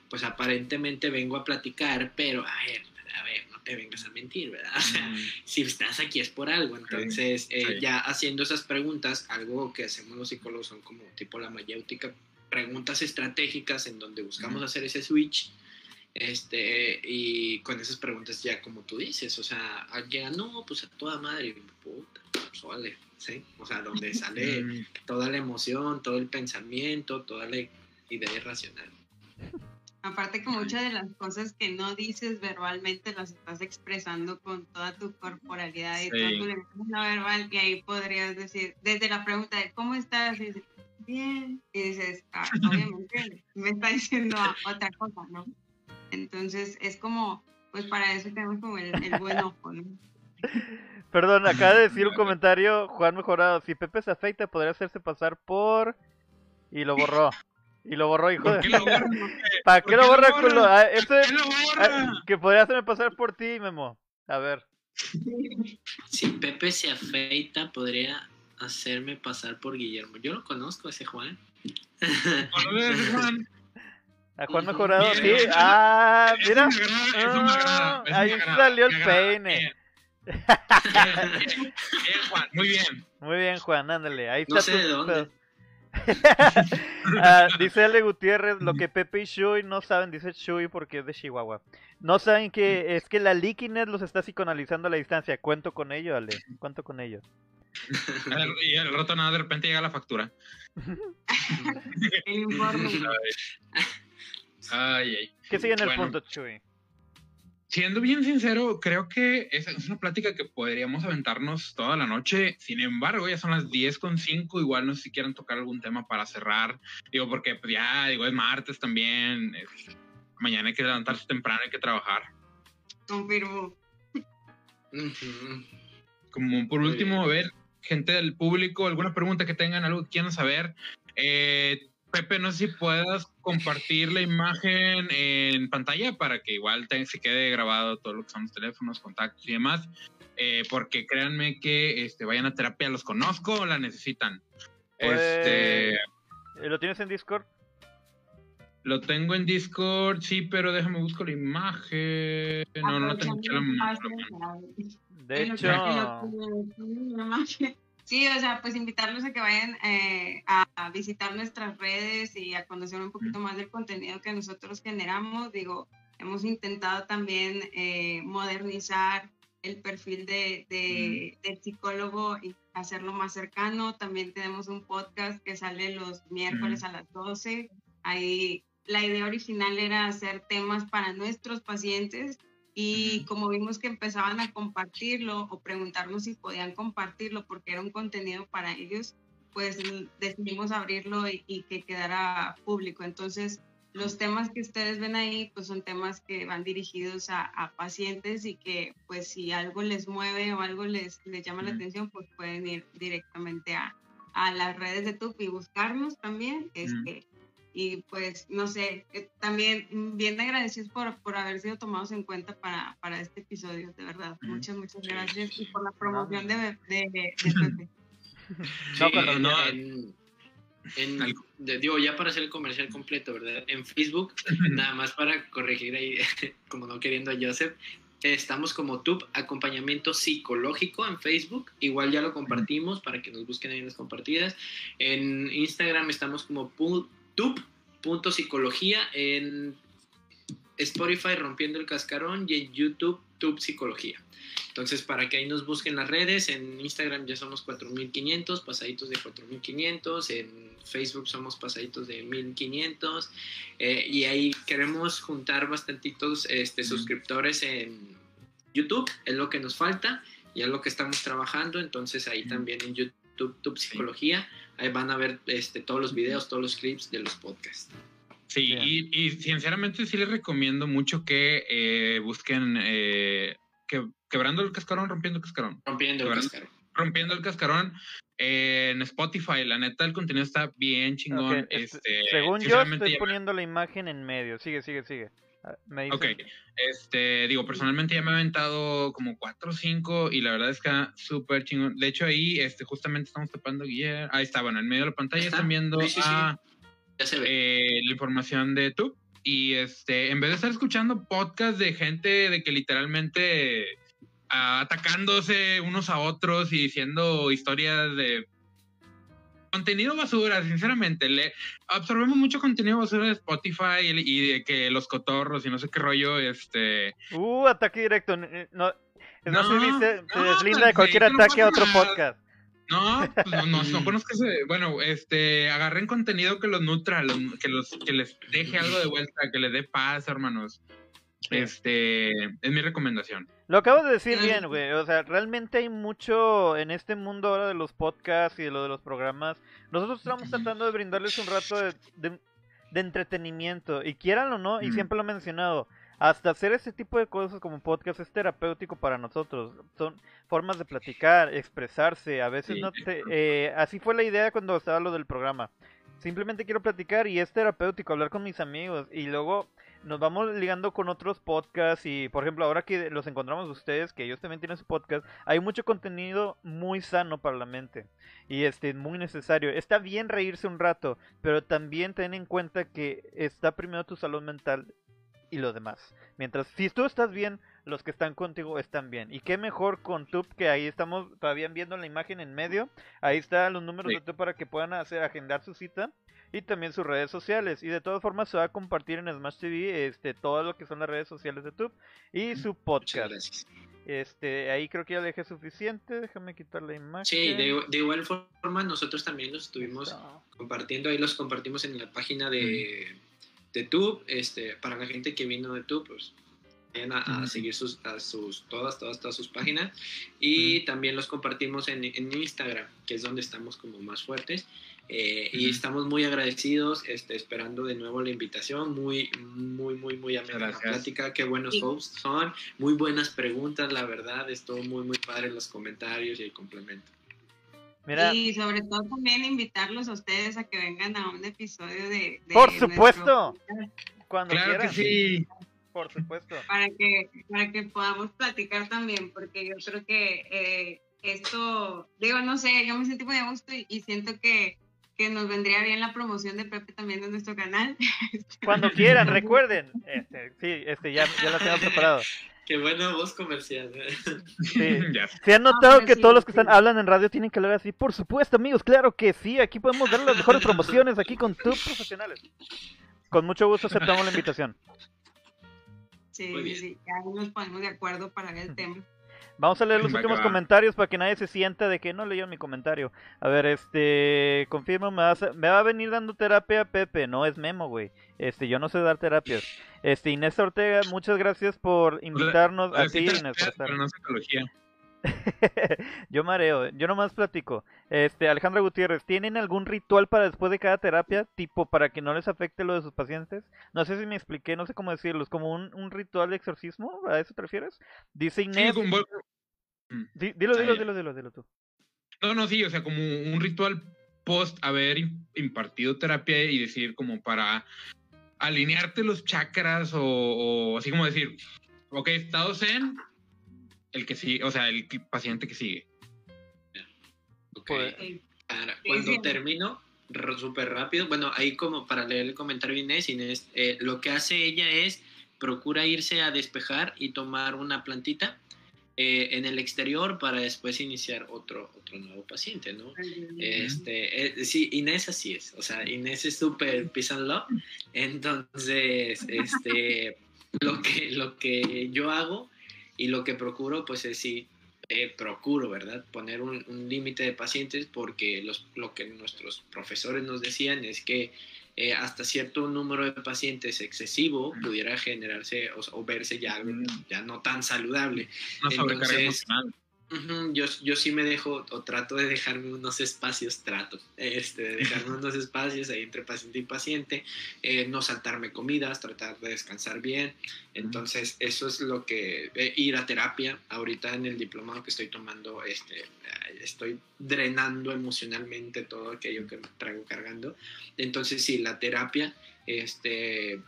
pues aparentemente vengo a platicar, pero a ver, a ver, no te vengas a mentir, ¿verdad? O sea, mm. si estás aquí es por algo. Entonces, eh, ya haciendo esas preguntas, algo que hacemos los psicólogos son como tipo la mayéutica, preguntas estratégicas en donde buscamos hacer ese switch este, y con esas preguntas ya como tú dices, o sea, llega, no, pues a toda madre, puta, pues vale, ¿sí? O sea, donde sale mm. toda la emoción, todo el pensamiento, toda la idea irracional. Aparte que muchas de las cosas que no dices verbalmente las estás expresando con toda tu corporalidad y toda tu lenguaje verbal y ahí podrías decir, desde la pregunta de ¿cómo estás? Y dices, bien, y dices, ah, obviamente me está diciendo otra cosa, ¿no? Entonces es como, pues para eso tenemos como el, buen ojo, ¿no? Perdón, acaba de decir un comentario Juan Mejorado. Si Pepe se afeita, podría hacerse pasar por. Y lo borró. Y lo borró, hijo ¿Por de. ¿Para qué lo borra, culo? Ah, esto ¿Por es- qué lo ah, borra? que podría hacerme pasar por ti, Memo. A ver. Si Pepe se afeita, podría hacerme pasar por Guillermo. Yo lo conozco, ese Juan. ¿Conoces a Juan? A Juan Mejorado, Bien, sí. Ah, Eso mira. me agrada, eso me agrada, eso Ah, ahí me agrada, salió el peine. Bien. Juan, muy bien. Muy bien, Juan, ándale. Ahí está No sé tu de dónde. pedo. Ah, dice Ale Gutiérrez, lo que Pepe y Shui no saben, dice Shui porque es de Chihuahua. No saben que es que la Liquinet los está psicoanalizando a la distancia. Cuento con ello, Ale. Cuento con ello. El- Y al rato nada, de repente llega la factura. Ay, ay. ¿Qué sigue en el Bueno. punto, Shui? Siendo bien sincero, creo que es, es una plática que podríamos aventarnos toda la noche. Sin embargo, ya son las 10 con 5. Igual no sé si quieran tocar algún tema para cerrar. Digo, porque pues, ya, digo, es martes también. es- mañana hay que levantarse temprano, hay que trabajar. Confirmo. Como por último, a ver, gente del público, alguna pregunta que tengan, algo que quieran saber. Eh, Pepe, no sé si puedas compartir la imagen en pantalla para que igual te- se quede grabado todo lo que son los teléfonos, contactos y demás. Eh, porque créanme que este, vayan a terapia, los conozco, la necesitan. Pues- Este, Eh, ¿Lo tienes en Discord? lo tengo en Discord, sí, pero déjame buscar la imagen. No, no la tengo la mano. De hecho, Sí, o sea, pues invitarlos a que vayan eh, a, visitar nuestras redes y a conocer un poquito más del contenido que nosotros generamos. Digo, hemos intentado también eh, modernizar el perfil de, de- del psicólogo y hacerlo más cercano. También tenemos un podcast que sale los miércoles a las 12. Ahí la idea original era hacer temas para nuestros pacientes y como vimos que empezaban a compartirlo o preguntarnos si podían compartirlo porque era un contenido para ellos, pues decidimos abrirlo y, y que quedara público. Entonces, los temas que ustedes ven ahí, pues son temas que van dirigidos a, a pacientes y que, pues si algo les mueve o algo les, les llama la atención, pues pueden ir directamente a, a las redes de TUP y buscarnos también. Este, y pues no sé, eh, también bien agradecidos por, por haber sido tomados en cuenta para, para este episodio, de verdad. Muchas, muchas Sí. gracias y por la promoción de, de, de, de Pepe. No, Sí, en- no- en- en- digo, ya para hacer el comercial completo, ¿verdad? En Facebook, nada más para corregir ahí, como no queriendo a Joseph, estamos como TUP Acompañamiento Psicológico en Facebook. Igual ya lo compartimos para que nos busquen ahí en las compartidas. En Instagram estamos como TUP.psicología. En Spotify Rompiendo el Cascarón y en YouTube TUP Psicología. Entonces, para que ahí nos busquen las redes, en Instagram ya somos 4500, pasaditos de 4500, en Facebook somos pasaditos de 1500, eh, y ahí queremos juntar bastantitos este, suscriptores en YouTube, es lo que nos falta y es lo que estamos trabajando, entonces ahí también en YouTube, Tube Psicología, ahí van a ver este, todos los videos, todos los clips de los podcasts. Sí, y, y sinceramente sí les recomiendo mucho que eh, busquen eh, que, quebrando el cascarón, rompiendo el cascarón. Rompiendo el cascarón. Rompiendo el cascarón eh, en Spotify. La neta, el contenido está bien chingón. este, este, según yo estoy ya- poniendo la imagen en medio. Sigue, sigue, sigue. Me dice- Ok, este, digo, personalmente ya me he aventado como cuatro o cinco y la verdad es que está súper chingón. De hecho, ahí, este, justamente estamos tapando Guillermo. Ahí está, bueno, en medio de la pantalla Está. están viendo Sí, sí, sí. a Ya se ve. eh, la información de YouTube. Y este, en vez de estar escuchando podcasts de gente de que literalmente ah, atacándose unos a otros y diciendo historias de contenido basura, sinceramente, le absorbemos mucho contenido basura de Spotify y, de que los cotorros y no sé qué rollo, este, Uh, ataque directo. No, no, No, se, no, deslinda de cualquier no ataque a pasa otro nada. podcast. No, pues no, no, no conozco ese. Bueno, este, agarren contenido que los nutra, los- que, los, que les deje algo de vuelta, que les dé paz, hermanos. Sí. Este, es mi recomendación. Lo acabas de decir bien, güey. O sea, realmente hay mucho en este mundo ahora de los podcasts y de lo de los programas. Nosotros estamos tratando de brindarles un rato de, de- de entretenimiento. Y quieran o no, y siempre lo he mencionado, hasta hacer ese tipo de cosas como podcast es terapéutico para nosotros. Son formas de platicar, expresarse. A veces no te, eh, así fue la idea cuando estaba lo del programa. Simplemente quiero platicar y es terapéutico hablar con mis amigos y luego nos vamos ligando con otros podcasts y por ejemplo ahora que los encontramos ustedes que ellos también tienen su podcast hay mucho contenido muy sano para la mente y este muy necesario. Está bien reírse un rato pero también ten en cuenta que está primero tu salud mental y lo demás. Mientras si tú estás bien los que están contigo están bien. Y qué mejor con Tube que ahí estamos todavía viendo la imagen en medio. Ahí están los números de Tube para que puedan hacer agendar su cita y también sus redes sociales. Y de todas formas se va a compartir en Smash TV este, todo lo que son las redes sociales de YouTube y su podcast. Este, ahí creo que ya le dejé suficiente, déjame quitar la imagen. Sí, de, igual forma nosotros también los estuvimos compartiendo, ahí los compartimos en la página de, de Tube, este, para la gente que vino de Tube, pues vayan a, seguir sus, a sus, todas, todas, todas sus páginas y también los compartimos en, en Instagram, que es donde estamos como más fuertes. Eh, y estamos muy agradecidos, este, esperando de nuevo la invitación. Muy, muy, muy, muy amena la plática. Qué buenos hosts son. Muy buenas preguntas, la verdad. Estuvo muy, muy padre los comentarios y el complemento. Y sobre todo también invitarlos a ustedes a que vengan a un episodio de. Por supuesto. Cuando claro quieran. Que sí. Por supuesto. Para que, para que podamos platicar también, porque yo creo que eh, esto, digo, no sé, yo me sentí muy a gusto y siento que que nos vendría bien la promoción de Pepe también en nuestro canal. Cuando quieran, recuerden. Este, sí, este, ya, ya lo tengo preparado. Qué buena voz comercial. ¿eh? Sí. ¿Se han notado que todos los que están hablan en radio tienen que hablar así? Por supuesto, amigos, claro que sí. Aquí podemos dar las mejores promociones aquí con tus profesionales. Con mucho gusto aceptamos la invitación. Sí, sí, ya nos ponemos de acuerdo para ver el tema. Vamos a leer los últimos comentarios para que nadie se sienta de que no leyó mi comentario. A ver, este, confirmo, me, me va a venir dando terapia Pepe, no es Memo, güey. Este, yo no sé dar terapias. Este, Inés Ortega, muchas gracias por invitarnos a ti, Inés. Pero no psicología. yo mareo, yo nomás platico. Este, Alejandra Gutiérrez, ¿tienen algún ritual para después de cada terapia? Tipo, para que no les afecte lo de sus pacientes. No sé si me expliqué, no sé cómo decirlo. ¿Es como un, ritual de exorcismo? ¿A eso te refieres? Dice Inés. Mm. dilo, dilo, dilo, dilo, dilo tú. No, no, sí, o sea, como un ritual post haber impartido terapia y decir como para alinearte los chakras o, o así como decir, ok, estado zen, el que sigue, o sea, el paciente que sigue. Pues, cuando termino, súper rápido, bueno, ahí como para leer el comentario de Inés, Inés, eh, lo que hace ella es procura irse a despejar y tomar una plantita eh, en el exterior para después iniciar otro, otro nuevo paciente, ¿no? Este, eh, sí, Inés así es, o sea, Inés es súper peace and love, entonces, este, lo que, lo que yo hago y lo que procuro, pues es sí, eh, procuro, ¿verdad? Poner un, límite de pacientes porque los, lo que nuestros profesores nos decían es que eh, hasta cierto número de pacientes excesivo pudiera generarse o, verse ya ya no tan saludable. Entonces, yo, yo sí me dejo o trato de dejarme unos espacios, trato este, de dejarme unos espacios ahí entre paciente y paciente, eh, no saltarme comidas, tratar de descansar bien. Entonces, eso es lo que, eh, ir a terapia, ahorita en el diplomado que estoy tomando, este, estoy drenando emocionalmente todo aquello que me traigo cargando. Entonces, sí, la terapia, este,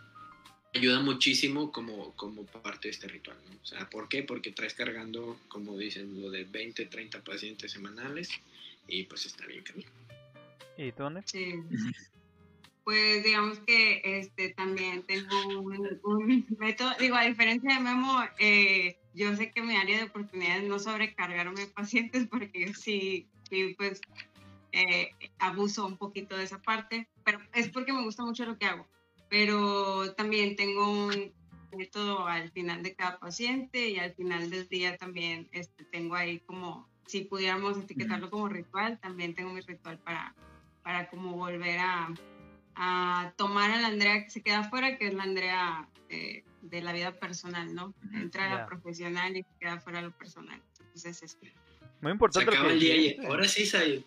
ayuda muchísimo como, como parte de este ritual. ¿no? O sea, ¿por qué? Porque traes cargando, como dicen, lo de 20, 30 pacientes semanales y pues está bien camino. ¿Y tú dónde? Sí. Pues digamos que este también tengo un, método, digo, a diferencia de Memo, eh, yo sé que mi área de oportunidades no sobrecargarme pacientes porque yo sí, sí pues eh, abuso un poquito de esa parte, pero es porque me gusta mucho lo que hago pero también tengo un método al final de cada paciente y al final del día también este, tengo ahí como, si pudiéramos etiquetarlo como ritual, también tengo mi ritual para, para como volver a, a tomar a la Andrea que se queda afuera, que es la Andrea de, de la vida personal, ¿no? Entra a la profesional y se queda fuera lo personal. Entonces es Muy importante Se acaba que el día y dijiste. ahora sí, Said.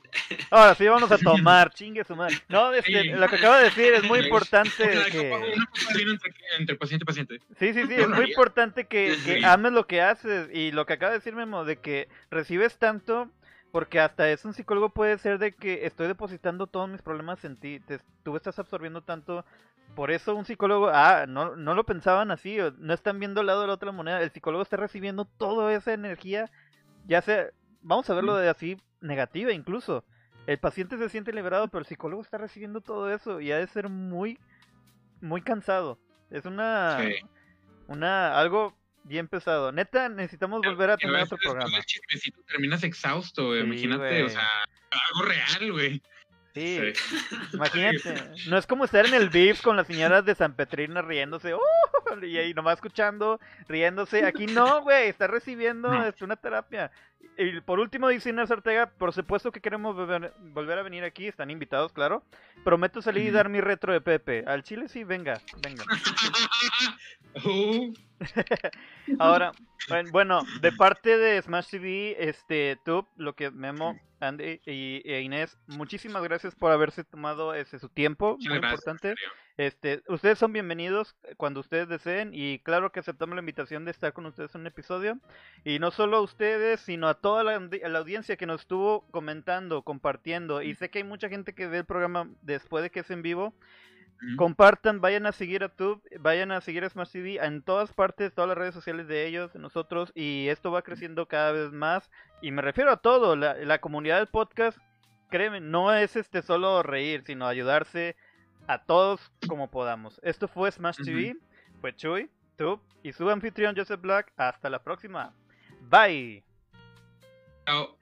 Ahora sí vamos a tomar, chingue su madre. No, este, lo que acaba de decir es muy importante que... entre, entre paciente y paciente. Sí, sí, sí, es muy importante que, que ames lo que haces y lo que acaba de decir Memo, de que recibes tanto, porque hasta es un psicólogo puede ser de que estoy depositando todos mis problemas en ti, te, tú estás absorbiendo tanto, por eso un psicólogo, ah, no, no lo pensaban así, no están viendo el lado de la otra moneda, el psicólogo está recibiendo toda esa energía, ya sea, vamos a verlo de así, negativa incluso. El paciente se siente liberado, pero el psicólogo está recibiendo todo eso y ha de ser muy, muy cansado. Es una, Sí. una, algo bien pesado. Neta, necesitamos volver a tener otro programa. del chismecito terminas exhausto. Sí, Imagínate, o sea, algo real, güey. Sí, Sí. imagínate. No es como estar en el beef con las señoras de San Petrina riéndose, ¡uh! y ahí nomás escuchando, riéndose. Aquí no, güey, está recibiendo No. este, una terapia. Y por último, dice Inés Ortega, por supuesto que queremos volver, a venir aquí, están invitados, claro. Prometo salir y dar mi retro de Pepe. Al Chile sí, venga, venga. Ahora, buen- bueno, de parte de Smash TV, este, tú, lo que Memo, Andy y, e Inés, muchísimas gracias por haberse tomado ese su tiempo, muchas muy gracias, importante. serio. Este, ustedes son bienvenidos cuando ustedes deseen y claro que aceptamos la invitación de estar con ustedes en un episodio. Y no solo a ustedes, sino a toda la, audiencia que nos estuvo comentando, compartiendo. Y sé que hay mucha gente que ve el programa después de que es en vivo. Compartan, vayan a seguir a Tube, vayan a seguir a Smash TV en todas partes, todas las redes sociales de ellos, de nosotros, y esto va creciendo cada vez más. Y me refiero a todo, la, la comunidad del podcast, créeme, no es este solo reír, sino ayudarse a todos como podamos. Esto fue Smash TV, fue Chuy, Tube y su anfitrión Joseph Black. Hasta la próxima. Bye. Chao.